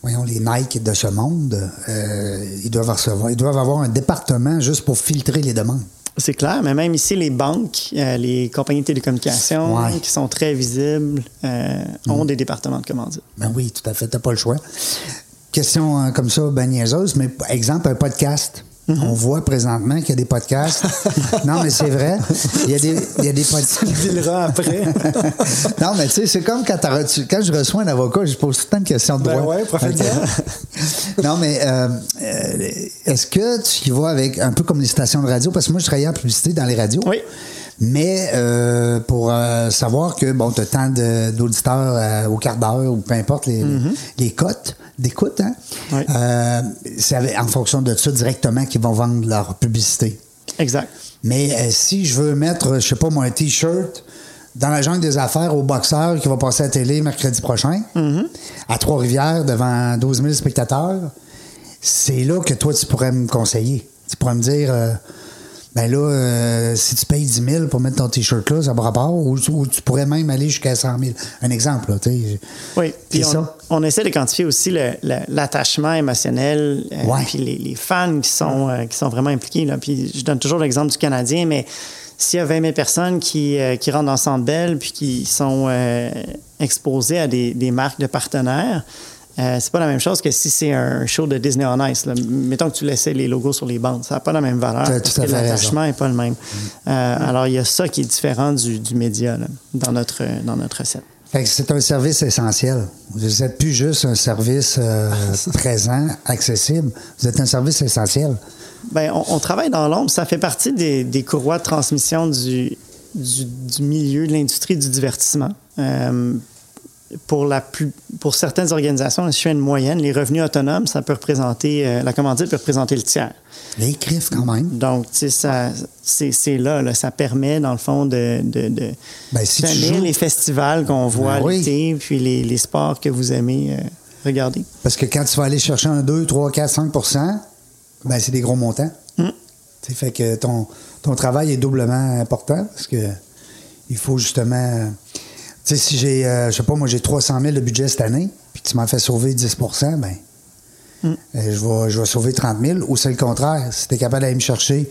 voyons, les Nike de ce monde, euh, ils, doivent recevoir, ils doivent avoir un département juste pour filtrer les demandes. C'est clair, mais même ici, les banques, euh, les compagnies de télécommunications Ouais. Mm. qui sont très visibles euh, ont des départements de commandites. Ben oui, tout à fait, t'as pas le choix. Question euh, comme ça, ben niaiseuse, mais par exemple, un podcast. Mm-hmm. On voit présentement qu'il y a des podcasts. non, mais c'est vrai. Il y a des, il y a des podcasts. Vilera après. non, mais tu sais, c'est comme quand, quand je reçois un avocat, je pose tout le temps une question de Ben droit. ouais, profite-en. Ok. non, mais euh, euh, est-ce que tu y vas avec un peu comme les stations de radio? Parce que moi, je travaillais en publicité dans les radios. Oui. Mais euh, pour euh, savoir que bon, tu as tant d'auditeurs euh, au quart d'heure ou peu importe les, les cotes d'écoute, hein? Oui. C'est en fonction de ça directement qu'ils vont vendre leur publicité. Exact. Mais si je veux mettre, je sais pas, moi, un T-shirt dans la jungle des affaires au boxeur qui va passer à la télé mercredi prochain, à Trois-Rivières, devant 12 000 spectateurs, c'est là que toi, tu pourrais me conseiller. Tu pourrais me dire, ben là, euh, si tu payes 10 000 pour mettre ton T-shirt là, ça pas rapport, ou, ou tu pourrais même aller jusqu'à 100 000. Un exemple, là, tu sais. Oui, puis on, ça. on essaie de quantifier aussi l'attachement émotionnel, euh, Ouais. puis les, les fans qui sont, euh, qui sont vraiment impliqués. Là. Puis je donne toujours l'exemple du Canadien, mais s'il y a 20 000 personnes qui, qui rentrent dans le Centre Bell puis qui sont exposées à des, des marques de partenaires, Euh, c'est pas la même chose que si c'est un show de Disney on Ice. là. Mettons que tu laissais les logos sur les bandes. Ça n'a pas la même valeur. L'attachement n'est pas le même. Euh, alors, il y a ça qui est différent du, du média là, dans, notre, dans notre recette. Fait que c'est un service essentiel. Vous n'êtes plus juste un service euh, présent, accessible. Vous êtes un service essentiel. Ben, on, on travaille dans l'ombre. Ça fait partie des, des courroies de transmission du, du, du milieu de l'industrie du divertissement. Pour, la plus, pour certaines organisations, une chaîne moyenne, les revenus autonomes, ça peut représenter, euh, la commandite peut représenter le tiers. Les griffes, quand même. Donc, tu sais, ça, c'est, là, là, ça permet, dans le fond, de, de, de Ben, si joues- les festivals qu'on voit Ben oui. l'été, puis les, les sports que vous aimez euh, regarder. Parce que quand tu vas aller chercher un 2, 3, 4, 5% ben c'est des gros montants. Ça fait que ton, ton travail est doublement important parce que il faut justement. Tu sais, si j'ai, euh, je sais pas, moi, j'ai 300 000 de budget cette année, puis tu m'en fais sauver 10 ben, Mm. euh, je, vais, je vais sauver 30 000, ou c'est le contraire. Si tu es capable d'aller me chercher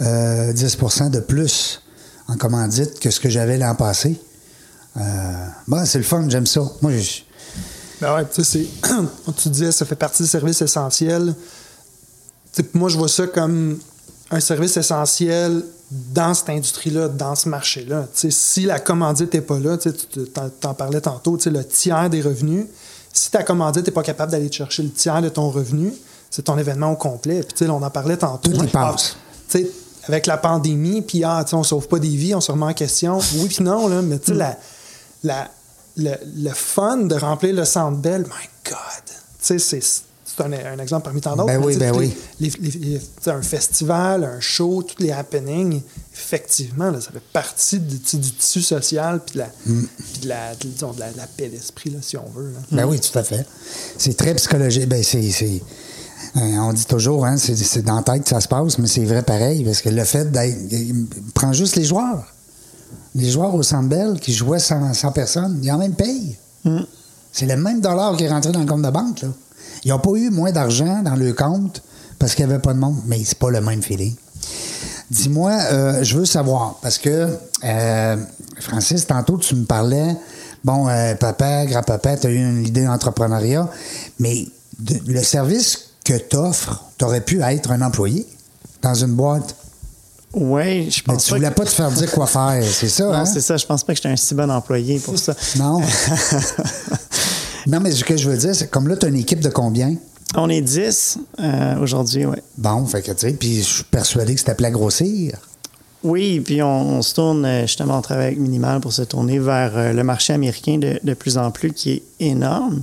euh, 10% de plus en commandite que ce que j'avais l'an passé, euh, bon, c'est le fun, j'aime ça. Moi, je, Ben ouais, tu sais, tu disais, ça fait partie des services essentiels. Tu sais, moi, je vois ça comme un service essentiel dans cette industrie-là, dans ce marché-là. Si la commandite n'est pas là, tu t'en parlais tantôt, le tiers des revenus, si ta commandite n'est pas capable d'aller te chercher le tiers de ton revenu, c'est ton événement au complet. Puis, tu sais, on en parlait tantôt. Tout Ah, avec la pandémie, puis ah, on sauve pas des vies, on se remet en question. Oui, puis non, là, mais tu sais, la, la- le, le fun de remplir le Centre Bell, my God! Tu sais, c'est, c'est un, un exemple parmi tant d'autres. Ben oui, ben oui. les- les- les- un festival, un show, tous les happenings, effectivement, là, ça fait partie du, tissu social, puis de la, Mm. puis de la, de- disons, de la, paix d'esprit, si on veut. là. Ben oui, tout à fait. C'est très psychologique. Ben c'est, c'est- euh, on dit toujours, hein, c'est, c'est dans la tête que ça se passe, mais c'est vrai pareil, parce que le fait d'être. Prends juste les joueurs. Les joueurs au Centre Bell qui jouaient 100, 100 personnes, ils en même payent. Mm. C'est le même dollar qui est rentré dans le compte de banque. Là. Ils n'ont pas eu moins d'argent dans le compte parce qu'il n'y avait pas de monde, mais c'est pas le même feeling. Dis-moi, euh, je veux savoir, parce que, euh, Francis, tantôt, tu me parlais, bon, euh, papa, grand-papa, tu as eu une idée d'entrepreneuriat, mais de- le service que tu offres, tu aurais pu être un employé dans une boîte. Oui, je Mais pense tu pas voulais que- pas te faire dire quoi faire, c'est ça, Non, hein? c'est ça. Je pense pas que j'étais un si bon employé pour ça. Non. non, mais ce que je veux dire, c'est comme là, tu as une équipe de combien? On est 10 euh, aujourd'hui, oui. Bon, fait que, tu sais, puis je suis persuadé que c'était appelé à grossir. Oui, puis on, on se tourne, euh, justement, on travaille avec Minimal pour se tourner vers euh, le marché américain de, de plus en plus, qui est énorme.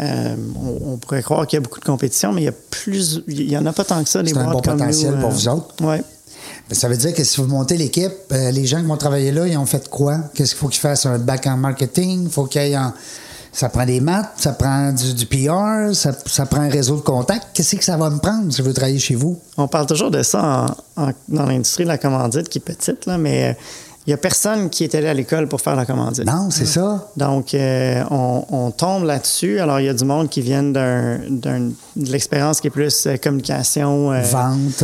Euh, on, on pourrait croire qu'il y a beaucoup de compétition, mais il y a plus, il y en a pas tant que ça, des C'est un bon comme potentiel nous, pour vous autres. Oui. Mais ça veut dire que si vous montez l'équipe, euh, les gens qui vont travailler là, ils ont fait quoi? Qu'est-ce qu'il faut qu'ils fassent? Un back en marketing? faut qu'il y ait en... Ça prend des maths, ça prend du, du PR, ça, ça prend un réseau de contacts. Qu'est-ce que ça va me prendre si je veux travailler chez vous? On parle toujours de ça en- en- dans l'industrie de la commandite, qui est petite, là, mais euh, il n'y a personne qui est allé à l'école pour faire la commandite. Non, c'est ça. Donc, euh, on, on tombe là-dessus. Alors, il y a du monde qui vient d'un, d'un- de l'expérience qui est plus euh, communication. euh, Vente,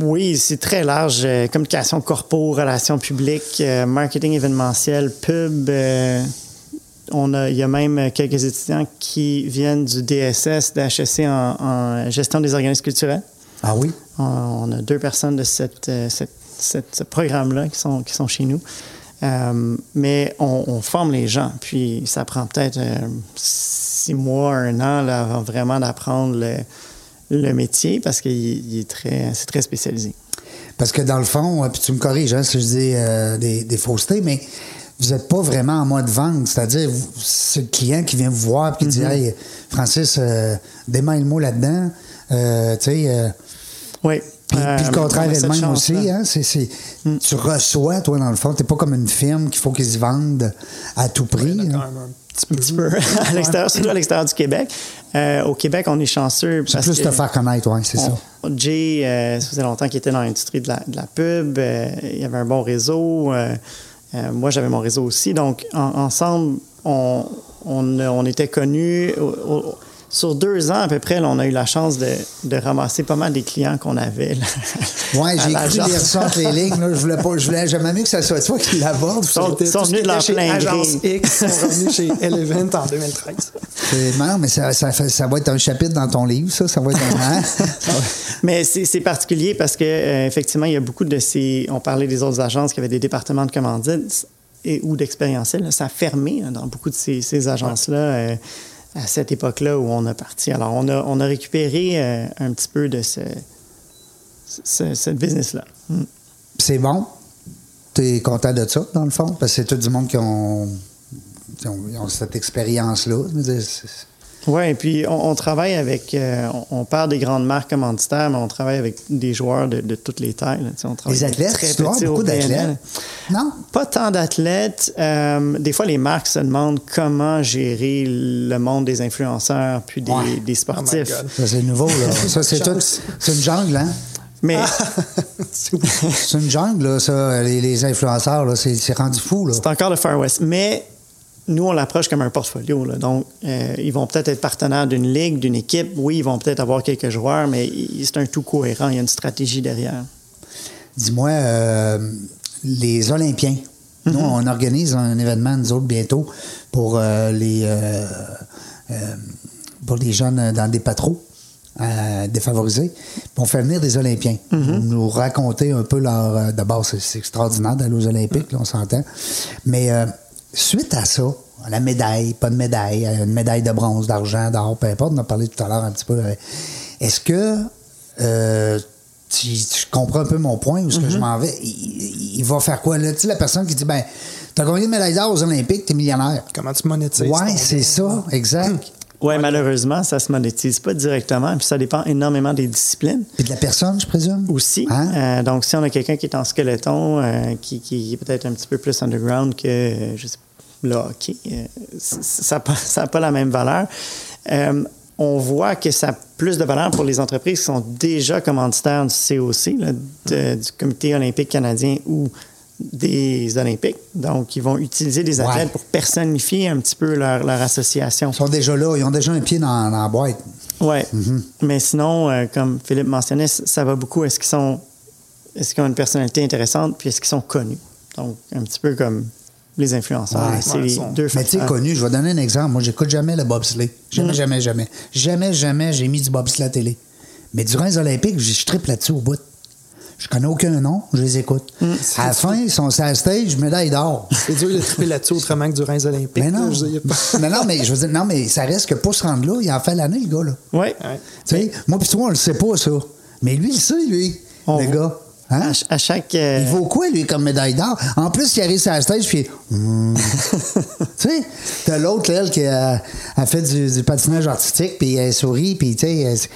oui, c'est très large. communication corpo, relations publiques, marketing événementiel, pub. Euh, on a, il y a même quelques étudiants qui viennent du DSS, d'HEC en, en gestion des organismes culturels. ah oui? On, on a deux personnes de cette, euh, cette- cette- ce programme-là qui sont, qui sont chez nous. Euh, mais on, on forme les gens. Puis ça prend peut-être euh, six mois, un an là, avant vraiment d'apprendre le, le métier parce que est très, c'est très spécialisé. Parce que dans le fond, euh, puis tu me corriges hein, si je dis euh, des, des faussetés, mais vous n'êtes pas vraiment en mode vente. C'est-à-dire, c'est le client qui vient vous voir et qui dit Mm-hmm. Hey, Francis, euh, démaille-moi là-dedans. Euh, tu sais. euh, Oui. Puis, Euh, puis le contraire on a est le même aussi. Hein? Mm. Tu reçois, toi, dans le fond. Tu pas comme une firme qu'il faut qu'ils se vendent à tout prix. Hein. quand même un petit peu. À l'extérieur, surtout à l'extérieur du Québec. Euh, au Québec, on est chanceux. C'est plus que te faire connaître, oui, c'est ça. Jay, euh, ça faisait longtemps qu'il était dans l'industrie de la, de la pub. euh, il y avait un bon réseau. Euh, moi, j'avais mon réseau aussi. Donc, en- ensemble, on, on, était connus. Sur deux ans à peu près, là, on a eu la chance de, de ramasser pas mal des clients qu'on avait. à j'ai cru lire ça entre les lignes. Là. Je voulais pas, je voulais jamais mieux que ça soit toi qui l'aborde. Sont- Tout sont venus de était chez plein Agence. X sont revenus chez Elevent en 2013. C'est- Non, mais ça, ça, fait- ça va être un chapitre dans ton livre, ça. Ça va être un. Mais c'est particulier parce que euh, effectivement, il y a beaucoup de ces. On parlait des autres agences qui avaient des départements de commandite et ou d'expérientiel. Ça a fermé dans beaucoup de ces, ces agences-là euh, à cette époque-là où on a parti. Alors, on a, on a récupéré euh, un petit peu de ce, business-là. Mm. C'est bon? Tu es content de ça, dans le fond? Parce que c'est tout du monde qui ont, qui ont, ils ont cette expérience-là. Oui, et puis on, on travaille avec, euh, on, on parle des grandes marques commanditaires, mais on travaille avec des joueurs de, de toutes les tailles. là. On travaille Les avec athlètes, très tu beaucoup d'athlètes. Non? Pas tant d'athlètes. Euh, des fois, les marques se demandent comment gérer le monde des influenceurs puis des, Ouais. des sportifs. Oh God. Ça, c'est nouveau, là. Ça, c'est tout. C'est une jungle, hein? Mais C'est une jungle, là, ça. Les, les influenceurs, là. C'est c'est rendu fou, là. c'est encore le Far West. Mais nous, on l'approche comme un portfolio. là. Donc, euh, ils vont peut-être être partenaires d'une ligue, d'une équipe. Oui, ils vont peut-être avoir quelques joueurs, mais c'est un tout cohérent. Il y a une stratégie derrière. Dis-moi, euh, les Olympiens. Mm-hmm. Nous, on organise un événement, nous autres, bientôt, pour euh, les pour les jeunes dans des patros euh, défavorisés. On fait venir des Olympiens. Pour nous raconter un peu leur... D'abord, c'est c'est extraordinaire d'aller aux Olympiques, là, on s'entend. Mais euh, suite à ça, la médaille, pas de médaille, une médaille de bronze, d'argent, d'or, peu importe, on en a parlé tout à l'heure un petit peu. euh, Est-ce que euh, tu, tu comprends un peu mon point où ce Mm-hmm. que je m'en vais? Il, il va faire quoi? Là? Tu sais, la personne qui dit, ben, t'as gagné une médaille d'or aux Olympiques, t'es millionnaire. Comment tu monétises Ouais, c'est ça, exact. Oui, malheureusement, ça se monétise pas directement. Puis ça dépend énormément des disciplines. Puis de la personne, je présume? aussi. Hein? Euh, donc, si on a quelqu'un qui est en skeleton, euh, qui, qui est peut-être un petit peu plus underground que, euh, je sais pas, le hockey, euh, ça n'a pas, la même valeur. On voit que ça a plus de valeur pour les entreprises qui sont déjà commanditaires du COC, là, de- du Comité olympique canadien ou des Olympiques. Donc, ils vont utiliser des athlètes Ouais. pour personnifier un petit peu leur, leur association. Ils sont déjà là, ils ont déjà un pied dans, dans la boîte. Oui. Mm-hmm. Mais sinon, euh, comme Philippe mentionnait, ça va beaucoup. Est-ce qu'ils sont. Est-ce qu'ils ont une personnalité intéressante, puis est-ce qu'ils sont connus? Donc, un petit peu comme les influenceurs. Ouais. c'est Ouais, les sont- deux Mais tu sais, connu, je vais donner un exemple. Moi, j'écoute jamais le bobsleigh. Jamais, Mm. jamais, jamais. Jamais, jamais, j'ai mis du bobsleigh à la télé. Mais durant les Olympiques, je triple là-dessus au bout. Je connais aucun nom, je les écoute. Mm. À la fin, ils sont sur la stage, médaille d'or. C'est dur de triper là-dessus autrement que durant les Olympiques. Mais non. là, je pas- mais non, mais je veux dire, non, mais ça reste que pour se rendre là, il en fait l'année, le gars, là. Ouais. Ouais. Tu sais, moi pis toi, on le sait pas, ça. Mais lui, il le sait, lui, On- le gars. Hein? À, ch- à chaque. euh, Il vaut quoi, lui, comme médaille d'or? En plus, il arrive sur la stage, puis hum. Tu sais, t'as l'autre, elle, qui a, a fait du, du patinage artistique, puis elle sourit, puis tu sais,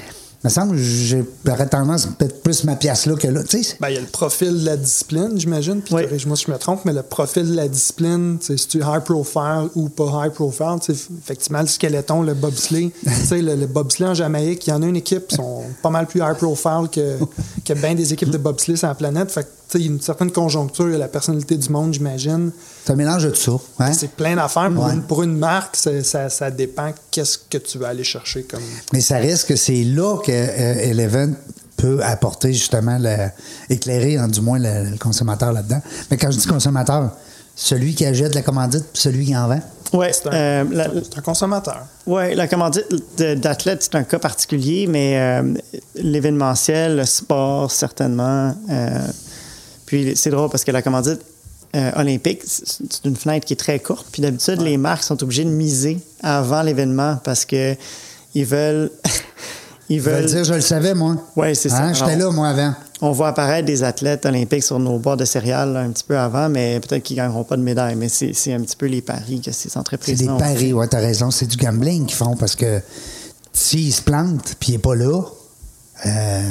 me semble que j'ai- j'aurais tendance peut-être plus ma pièce là que là. Tu sais, Ben, il y a le profil de la discipline, j'imagine. Puis, Oui. corrige-moi si je me trompe, mais le profil de la discipline, si tu es high profile ou pas high profile, tu sais, effectivement, le skeleton, le bobsleigh, tu sais, le, le bobsleigh en Jamaïque, il y en a une équipe qui sont pas mal plus high profile que, que bien des équipes de bobsleigh sur la planète. Fait que, tu sais, il y a une certaine conjoncture, il y a la personnalité du monde, j'imagine. C'est un mélange de tout ça. Hein? C'est plein d'affaires. Pour, Ouais. pour une marque, ça, ça dépend qu'est-ce que tu vas aller chercher comme. Mais ça reste que c'est là que euh, Eleven peut apporter justement, le, éclairer hein, du moins le, le consommateur là-dedans. Mais quand je dis consommateur, celui qui achète la commandite, puis celui qui en vend. ouais, C'est un, euh, un consommateur. ouais, la commandite d'athlète, c'est un cas particulier, mais euh, l'événementiel, le sport, certainement. euh, puis c'est drôle parce que la commandite euh, olympique, c'est c'est une fenêtre qui est très courte. Puis d'habitude, les marques sont obligées de miser avant l'événement parce que ils veulent. ils veulent. le dire, je le savais, moi. Ouais, c'est ça. Hein? J'étais là, moi, avant. On voit apparaître des athlètes olympiques sur nos bords de céréales là, un petit peu avant, mais peut-être qu'ils ne gagneront pas de médaille. Mais c'est c'est un petit peu les paris que ces C'est entreprises des paris, ouais, t'as raison. C'est du gambling qu'ils font parce que s'il se plante puis il n'est pas là, euh,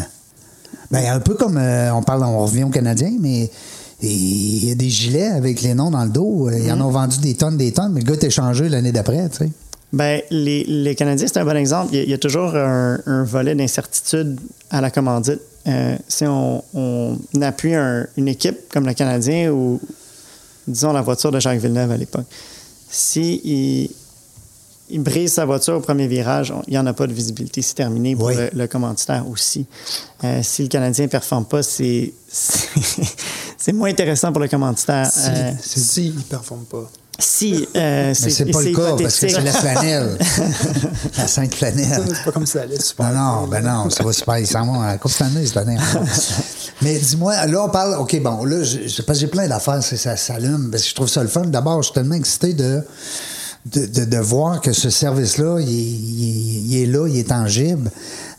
ben, un peu comme euh, on parle, on revient aux Canadiens, mais il y a des gilets avec les noms dans le dos. euh, Ils en ont vendu des tonnes, des tonnes, mais le gars est échangé l'année d'après, tu sais. Ben, les, les Canadiens, c'est un bon exemple. Il y a, il y a toujours un, un volet d'incertitude à la commandite. Euh, si on, on appuie un- une équipe comme le Canadien ou, disons, la voiture de Jacques Villeneuve à l'époque, si il, il brise sa voiture au premier virage, on- il n'y en a pas de visibilité. C'est terminé pour Oui. le, le commanditaire aussi. Euh, si le Canadien ne performe pas, c'est c'est c'est moins intéressant pour le commanditaire. Si, Euh, si il ne performe pas. si euh, Mais c'est pas le cas parce que c'est la flanelle. la sainte flanelle. C'est pas comme ça allait super. Non, non, ben non, ça va super. Ils s'en vont à la Coupe Stanley cette année. Mais dis-moi, là, on parle. OK, bon, là, je, parce que j'ai plein d'affaires, c'est- ça s'allume. Parce que je trouve ça le fun. D'abord, je suis tellement excité de. De, de- de voir que ce service-là, il, est- il il est là, il est tangible.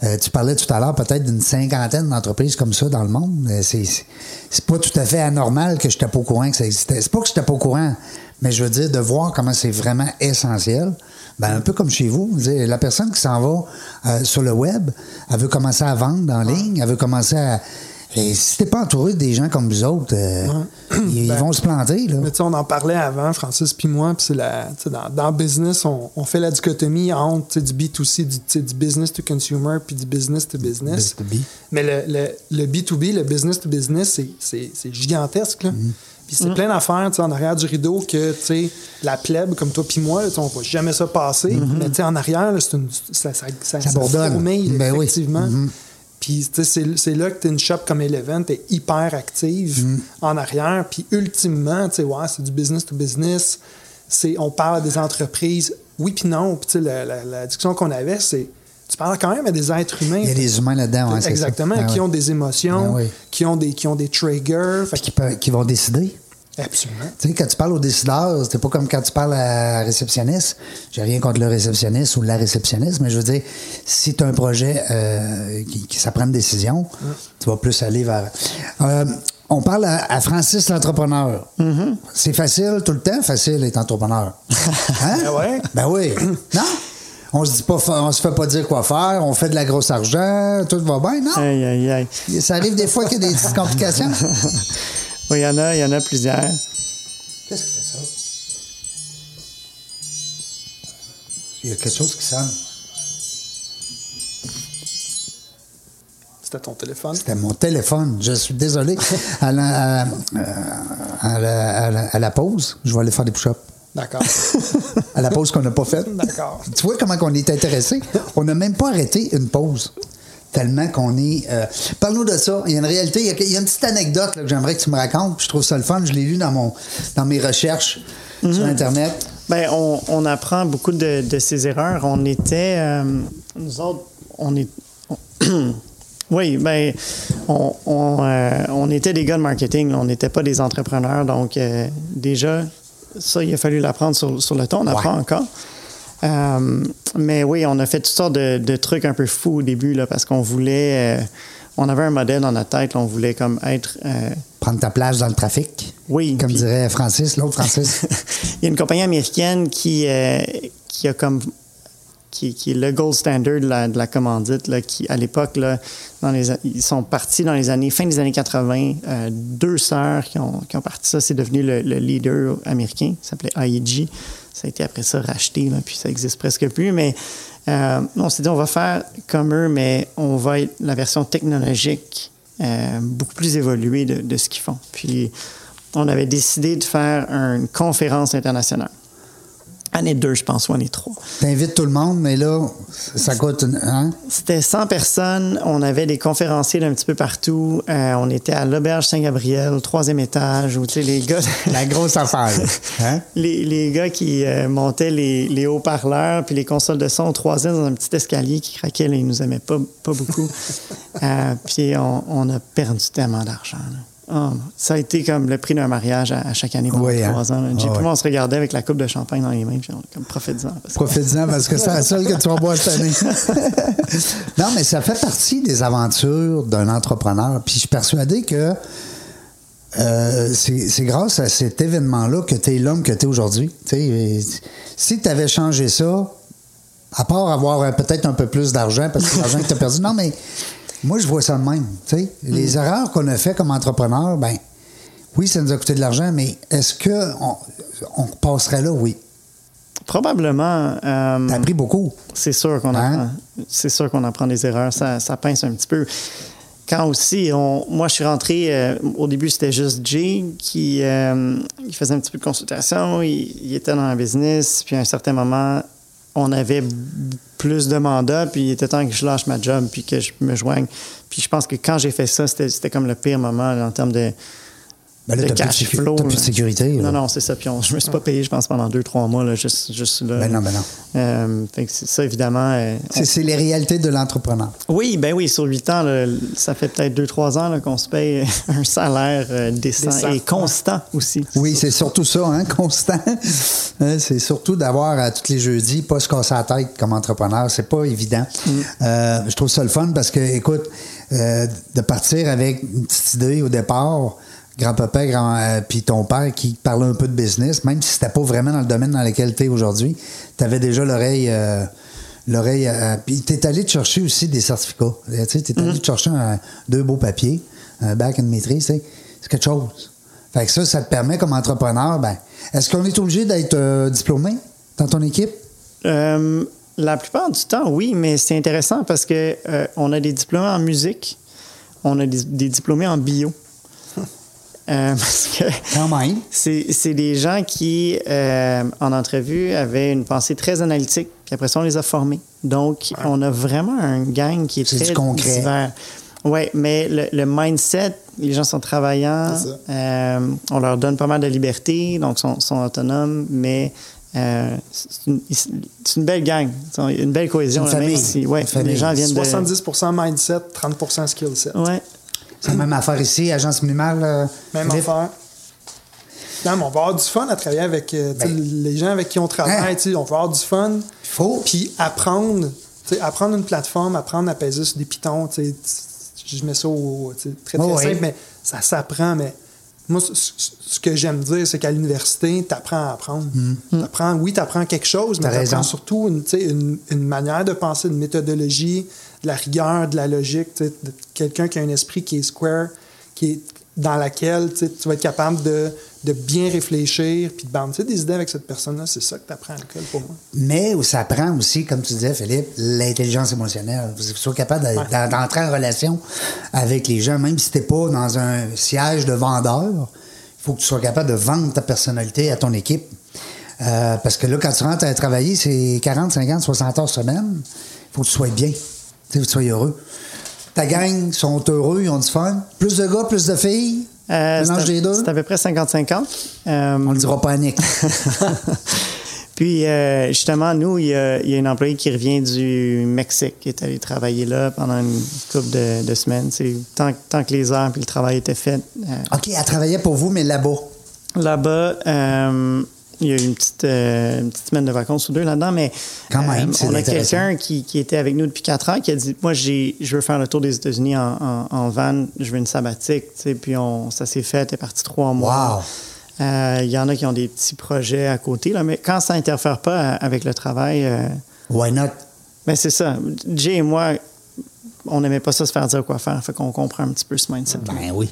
Euh, tu parlais tout à l'heure peut-être d'une cinquantaine d'entreprises comme ça dans le monde. Euh, C'est, pas tout à fait anormal que je n'étais pas au courant que ça existait. C'est pas que je n'étais pas au courant, mais je veux dire de voir comment c'est vraiment essentiel. Ben, un peu comme chez vous. La personne qui s'en va euh, sur le web, elle veut commencer à vendre en ligne, elle veut commencer à. Et si t'es pas entouré des gens comme vous autres, euh, ils, ils Ben, vont se planter. Là. Mais tu sais, on en parlait avant, Francis puis moi, puis c'est la, tu sais, dans, dans le business, on, on fait la dichotomie entre tu sais, du B2C, du, business to consumer, puis du business to business. Mais le, le, le B2B, le business to business, c'est- gigantesque. Là. Mm-hmm. Puis c'est plein d'affaires tu sais, en arrière du rideau que tu sais, la plèbe, comme toi puis moi, là, on voit jamais ça passer. Mais tu sais, en arrière, là, une, ça, ça, ça, Mm-hmm. Ça bourdonne. fourmille, Ben oui. effectivement. Puis c'est là que tu une shop comme Eleven, tu es hyper active Mm. en arrière. Puis ultimement, tu sais, ouais, c'est du business to business. C'est, on parle à des entreprises. Oui, puis non. Puis tu sais, la, la- la discussion qu'on avait, c'est tu parles quand même à des êtres humains. Il y a des humains là-dedans. ça. Exactement, Ben qui ouais. ont des émotions, Ben qui, ont des, qui ont des triggers. Fait Puis qui, peuvent- qui vont décider. Absolument. Tu sais, quand tu parles aux décideurs, c'est pas comme quand tu parles à la réceptionniste. J'ai rien contre le réceptionniste ou la réceptionniste, mais je veux dire, si tu as un projet euh, qui, qui ça prend une décision, tu vas plus aller vers. Euh, on parle à, à Francis l'entrepreneur. C'est facile tout le temps, facile d'être entrepreneur. Hein? Ben ouais. Ben oui. non? On se dit pas, on se fait pas dire quoi faire, on fait de la grosse argent, tout va bien, non? Aïe, aïe, aïe. Ça arrive des fois qu'il y a des petites complications. Oui, il y en a, il y en a plusieurs. Qu'est-ce qui fait ça? Il y a quelque chose qui sonne. C'était ton téléphone? C'était mon téléphone. Je suis désolé. À la, à, à la- à la- à la pause, je vais aller faire des push-ups. D'accord. À la pause qu'on n'a pas faite. D'accord. Tu vois comment on est intéressé? On n'a même pas arrêté une pause. Tellement qu'on est. euh, Parle-nous de ça. Il y a une réalité. Il y a, il y a une petite anecdote là, que j'aimerais que tu me racontes. Je trouve ça le fun. Je l'ai lu dans, mon, dans mes recherches sur Internet. Ben, on, on apprend beaucoup de, de ces erreurs. On était, euh, nous autres, on est, on- oui, ben, on, on, euh, on était des gars de marketing. On n'était pas des entrepreneurs. Donc, euh, déjà, ça, il a fallu l'apprendre sur, sur le temps. On apprend encore. Euh, mais oui, on a fait toutes sortes de, de trucs un peu fous au début là, parce qu'on voulait, euh, on avait un modèle dans notre tête. là, on voulait comme être euh, Prendre ta place dans le trafic. Oui, Comme dirait Francis, l'autre Francis. Il y a une compagnie américaine qui, euh, qui a comme qui, qui est le gold standard de la, de la commandite, là, qui, à l'époque, là, dans les, a- ils sont partis dans les années, fin des années 80, euh, deux sœurs qui ont, qui ont parti ça, c'est devenu le, le leader américain, ça s'appelait IEG. Ça a été après ça racheté, puis ça existe presque plus, mais euh, on s'est dit, on va faire comme eux, mais on va être la version technologique euh, beaucoup plus évoluée de, de ce qu'ils font. Puis, on avait décidé de faire une conférence internationale. Année 2, je pense, ou année 3. T'invites tout le monde, mais là, ça coûte une. Hein? C'était 100 personnes. On avait des conférenciers d'un petit peu partout. Euh, on était à l'Auberge Saint-Gabriel, troisième étage, où, tu sais, les gars... La grosse affaire. Hein? les, les gars qui euh, montaient les, les haut-parleurs puis les consoles de son troisième dans un petit escalier qui craquait, là, ils nous aimaient pas, pas beaucoup. Euh, puis on, on a perdu tellement d'argent. là. Oh, ça a été comme le prix d'un mariage à, à chaque année pendant Oui, hein? trois ans. J'ai Ah puis ouais. on se regardait avec la coupe de champagne dans les mains, puis on comme que- Profite-en parce que c'est la seule que tu vas boire cette année. non, mais ça fait partie des aventures d'un entrepreneur. Puis je suis persuadé que euh, c'est grâce à cet événement-là que tu es l'homme que tu es aujourd'hui. Si tu avais changé ça, à part avoir euh, peut-être un peu plus d'argent parce que l'argent que tu as perdu, non, mais moi, je vois ça de même. sais. Les erreurs qu'on a fait comme entrepreneur, ben oui, ça nous a coûté de l'argent, mais est-ce que on, passerait là? Oui. Probablement. euh, T'as appris beaucoup. C'est sûr qu'on Hein? apprend. C'est sûr qu'on apprend des erreurs. Ça, ça pince un petit peu. Quand aussi, on, moi, je suis rentré, euh, au début, c'était juste Jay qui, euh, il faisait un petit peu de consultation. Il, il était dans un business. Puis à un certain moment, on avait plus de mandats, puis il était temps que je lâche ma job, puis que je me joigne. Puis je pense que quand j'ai fait ça, c'était comme le pire moment en termes de, Ben là, de t'as plus de cash flow. plus de là. sécurité, là. Non, non, c'est ça. Puis on- je me suis pas payé, je pense, pendant deux, trois mois, là, juste, juste là. Ben non, ben non. Euh, fait que c'est ça, évidemment. euh, C'est c'est les réalités de l'entrepreneur. oui, ben oui, sur huit ans, là, ça fait peut-être deux, trois ans qu'on se paye un salaire euh, décent, Décent. et constant aussi. Oui, c'est surtout ça, hein, constant. C'est surtout d'avoir à tous les jeudis, pas se casser la tête comme entrepreneur. C'est pas évident. Euh, je trouve ça le fun parce que, écoute, euh, de partir avec une petite idée au départ, grand-papa, grand, euh, puis ton père qui parlait un peu de business, même si c'était pas vraiment dans le domaine dans lequel tu es aujourd'hui, tu avais déjà l'oreille. euh, L'oreille. euh, puis tu es allé te chercher aussi des certificats. Tu es allé te chercher un- deux beaux papiers, un bac et une maîtrise. C'est quelque chose. Fait que ça, ça te permet comme entrepreneur, ben, est-ce qu'on est obligé d'être euh, diplômé dans ton équipe? La plupart du temps, oui, mais c'est intéressant parce que on a des diplômés en musique, on a des, des diplômés en bio. Euh, parce que Quand même. c'est c'est des gens qui, euh, en entrevue, avaient une pensée très analytique, puis après ça, on les a formés. Donc, on a vraiment un gang qui est, C'est très du concret. divers. Oui, mais le, le mindset, les gens sont travaillants, euh, on leur donne pas mal de liberté, donc sont, sont autonomes, mais euh, c'est une, belle gang, une belle cohésion. Une famille. si- ouais, Une famille. les gens viennent de... 70% mindset, 30% skill set. Ouais. C'est la même affaire ici, agence minimale. euh, Même Philippe? affaire. Non, mais on va avoir du fun à travailler avec euh, Ben. les gens avec qui on travaille. Hein? On va avoir du fun. Il faut. Puis apprendre, apprendre une plateforme, apprendre à peser sur des pitons. tu sais, t- Je mets ça au, très, très Oh, oui. simple, mais ça s'apprend. Mais moi, ce, que j'aime dire, c'est qu'à l'université, tu apprends à apprendre. T'apprends- oui, tu apprends quelque chose, mais Mm. Tu apprends surtout une manière de penser, une méthodologie, de la rigueur, de la logique. de Quelqu'un qui a un esprit qui est square, qui est dans laquelle tu vas être capable de, de bien réfléchir puis de balancer des idées avec cette personne-là. C'est ça que tu apprends à l'école pour moi. Mais ça prend aussi, comme tu disais, Philippe, l'intelligence émotionnelle. Vous soyez capable de- d'en- d'entrer en relation avec les gens, même si tu pas dans un siège de vendeur. Il faut que tu sois capable de vendre ta personnalité à ton équipe. Euh, parce que là, quand tu rentres à travailler, c'est 40, 50, 60 heures semaine. Il faut que tu sois bien. Tu sois heureux. Ta gang sont heureux, ils ont du fun. Plus de gars, plus de filles? Euh, Mélange c'est à- des deux? C'est à peu près 50-50. Euh, On le dira pas à Nick. Puis, euh, justement, nous, il y, a, il y a une employée qui revient du Mexique, qui est allée travailler là pendant une couple de, de semaines. C'est tant, tant que les heures puis le travail était fait. euh, OK, elle travaillait pour vous, mais là-bas. Là-bas, euh, il y a eu une petite, euh, une petite semaine de vacances ou deux là-dedans, mais Quand même, euh, on a quelqu'un qui, qui était avec nous depuis quatre ans qui a dit Moi, j'ai, je veux faire le tour des États-Unis en, en, en van, je veux une sabbatique. tu sais. Puis on, ça s'est fait, elle est parti trois mois. Wow. Euh, Il y en a qui ont des petits projets à côté, là, mais quand ça n'interfère pas avec le travail, euh, Why not? ben c'est ça. Jay et moi, on n'aimait pas ça se faire dire quoi faire. Fait qu'on comprend un petit peu ce mindset. Ben oui.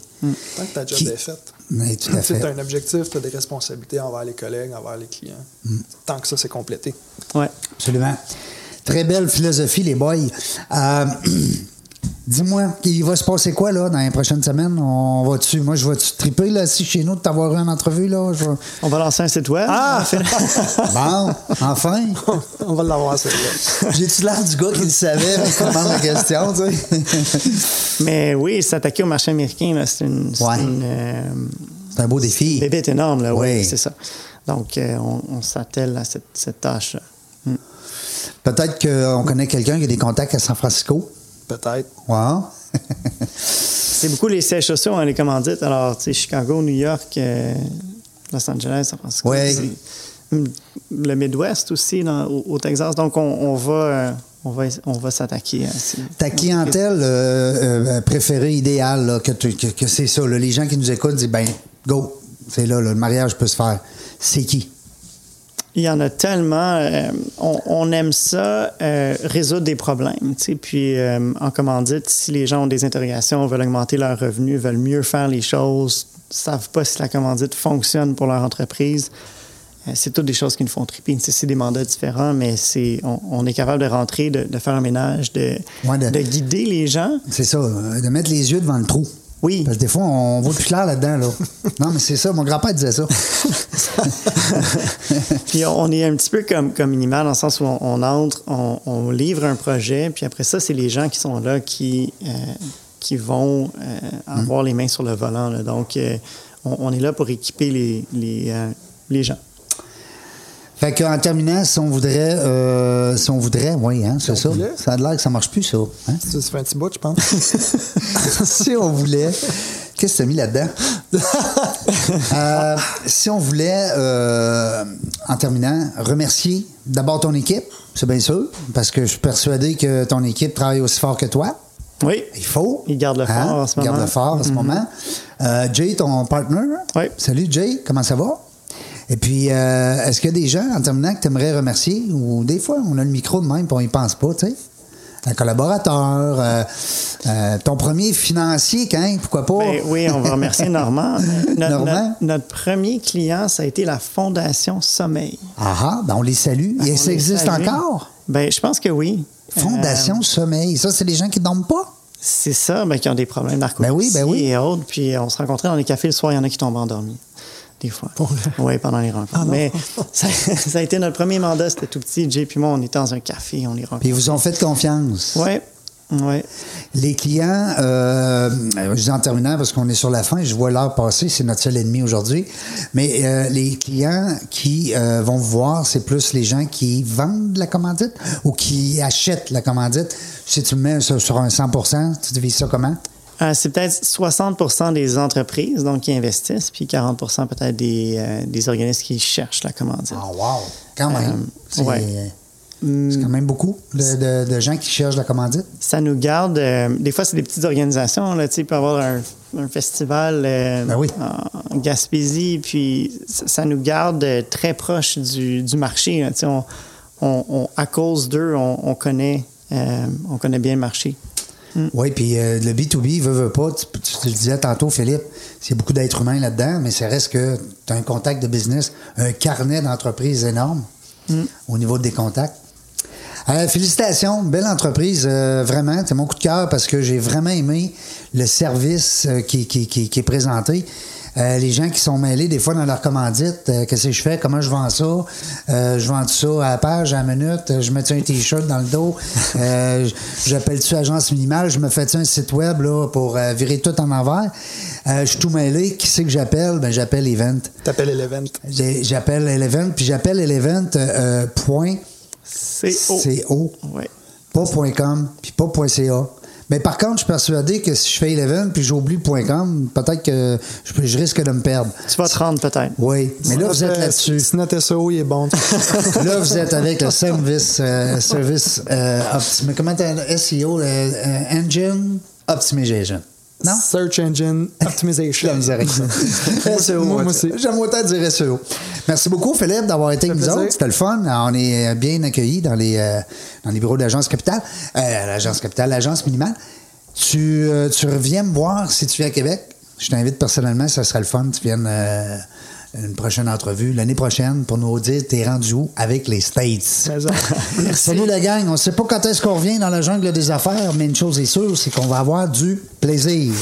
Tant que ta job Qui- est faite. Oui, tout à Tu fait. as un objectif, tu as des responsabilités envers les collègues, envers les clients. Mm. Tant que ça, c'est complété. Ouais. Absolument. Très belle philosophie, les boys. Euh, Dis-moi, il va se passer quoi là dans les prochaines semaines? On va dessus. Moi, je vais-tu triper là, si chez nous de t'avoir eu en entrevue là? Je On va lancer un site web. Ah! bon, enfin! On va l'avoir, celle-là. J'ai-tu l'air du gars qui le savait qu'on demande la question, tu sais? Mais oui, s'attaquer au marché américain, c'est une, c'est Ouais. une, euh, C'est un beau défi. bébête énorme, là, oui, Oui. c'est ça. Donc, euh, on, on s'attelle à cette, cette tâche-là. Peut-être qu'on connaît quelqu'un qui a des contacts à San Francisco. Peut-être. Wow. C'est beaucoup les sièges sociaux, hein, les commandites. Alors, tu sais, Chicago, New York, euh, Los Angeles, San Francisco. C'est- Le Midwest aussi, dans- au, au Texas. Donc, on, on va, euh, on va, on va s'attaquer Ta clientèle euh, préférée, idéale, là, que, que, que c'est ça. là, les gens qui nous écoutent disent ben, go, c'est là, là, le mariage peut se faire. C'est qui? Il y en a tellement. euh, on, on aime ça, euh, résoudre des problèmes. Puis, euh, en commandite, si les gens ont des interrogations, veulent augmenter leurs revenus, veulent mieux faire les choses, savent pas si la commandite fonctionne pour leur entreprise, c'est toutes des choses qui nous font triper. C'est des mandats différents, mais c'est, on, on est capable de rentrer, de, de faire un ménage, de, Ouais, de- de guider les gens. C'est ça, de mettre les yeux devant le trou. Oui. Parce que des fois, on voit plus clair là-dedans. Là. non, mais c'est ça. Mon grand-père disait ça. puis on est un petit peu comme, comme Minimal, dans le sens où on, on entre, on, on, livre un projet, puis après ça, c'est les gens qui sont là qui, euh, qui vont euh, avoir mm. les mains sur le volant. Là. Donc, euh, on, on, est là pour équiper les, les, les gens. Fait qu'en terminant, si on voudrait, euh, si on voudrait, oui, hein, c'est ça. Voulait. Ça a l'air que ça marche plus, ça. Hein? Ça, ça fait un petit bout, je pense. si on voulait, qu'est-ce que tu as mis là-dedans? euh, si on voulait, euh, en terminant, remercier d'abord ton équipe, c'est bien sûr, parce que je suis persuadé que ton équipe travaille aussi fort que toi. Oui. Il faut. Il garde le fort hein? en ce moment. Il garde le fort en ce mm -hmm. moment. Euh, Jay, ton partner. Oui. Salut, Jay. Comment ça va? Et puis, euh, est-ce qu'il y a des gens, en terminant, que tu aimerais remercier? Ou des fois, on a le micro de même, puis on n'y pense pas, tu sais? Un collaborateur, euh, euh, ton premier financier, quand, pourquoi pas? Ben, oui, on va remercier Normand. Notre, Normand? Notre, notre, premier client, ça a été la Fondation Sommeil. Ah ah, ben on les salue. Ben, Et ça existe salue. encore? Ben, je pense que oui. Fondation euh, Sommeil. Ça, c'est les gens qui ne dorment pas? C'est ça, ben, qui ont des problèmes narcolepsie ben oui, ben oui. et autres. Puis on se rencontrait dans les cafés le soir, il y en a qui tombent endormis des fois. Oui, pendant les rencontres. Ah, Mais ça, ça, a été notre premier mandat, c'était tout petit. Jay puis moi, on était dans un café, on les rencontrait. Puis ils vous ont fait confiance. Oui. Oui. Les clients, euh, je dis en terminant parce qu'on est sur la fin, je vois l'heure passer, c'est notre seul ennemi aujourd'hui. Mais euh, les clients qui euh, vont vous voir, c'est plus les gens qui vendent la commandite ou qui achètent la commandite. Si tu me mets ça sur un 100% tu divises ça comment? Euh, c'est peut-être 60% des entreprises donc, qui investissent, puis 40% peut-être des, euh, des organismes qui cherchent la commandite. Ah, oh, wow! Quand même. Euh, ouais. C'est quand même beaucoup de, de, de, gens qui cherchent la commandite. Ça nous garde. Euh, des fois, c'est des petites organisations. Là, il peut y avoir un, un festival ben oui. en Gaspésie, puis ça nous garde très proche du, du marché. Là, on, on, on, à cause d'eux, on, on, connaît, euh, on connaît bien le marché. Mm. Oui, puis euh, le B2B, veut, veut pas, tu, tu, tu, le disais tantôt, Philippe, c'est beaucoup d'êtres humains là-dedans, mais ça reste que tu as un contact de business, un carnet d'entreprise énorme mm. au niveau des contacts. Euh, félicitations, belle entreprise, euh, vraiment. C'est mon coup de cœur parce que j'ai vraiment aimé le service euh, qui, qui, qui, qui, est présenté. Euh, les gens qui sont mêlés des fois dans leur commandite, euh, qu'est-ce que je fais, comment je vends ça, euh, je vends ça à la page, à la minute, je mets un t-shirt dans le dos, j'appelle-tu agence minimale, je me fais un site web là, pour virer tout en envers? je suis tout mêlé, qui c'est que j'appelle? Ben j'appelle Event. T'appelles Elevent. J'appelle Elevent, puis j'appelle Elevent point CO. Ouais. Pas .com, puis pas .ca. Mais par contre, je suis persuadé que si je fais Eleven puis j'oublie .com, peut-être que je, je, risque de me perdre. Tu vas te rendre peut-être. Oui, mais là, vous êtes là-dessus. Si notre SEO, est bon. là, vous êtes avec le service, euh, service euh, optim... Comment SEO, euh, Engine? Optimization. Non? Search Engine Optimization. La misère avec ça. SEO. Moi, moi aussi. J'aime autant dire SEO. Merci beaucoup, Philippe, d'avoir été avec nous autres. C'était le fun. On est bien accueillis dans les, euh, dans les bureaux de l'Agence Capitale. Euh, L'Agence Capitale, l'Agence Minimale. Tu, euh, tu reviens me voir si tu viens à Québec. Je t'invite personnellement, ça serait le fun. Tu viennes euh, une prochaine entrevue l'année prochaine pour nous dire t'es rendu où avec les States? Salut la gang. On ne sait pas quand est-ce qu'on revient dans la jungle des affaires, mais une chose est sûre, c'est qu'on va avoir du plaisir.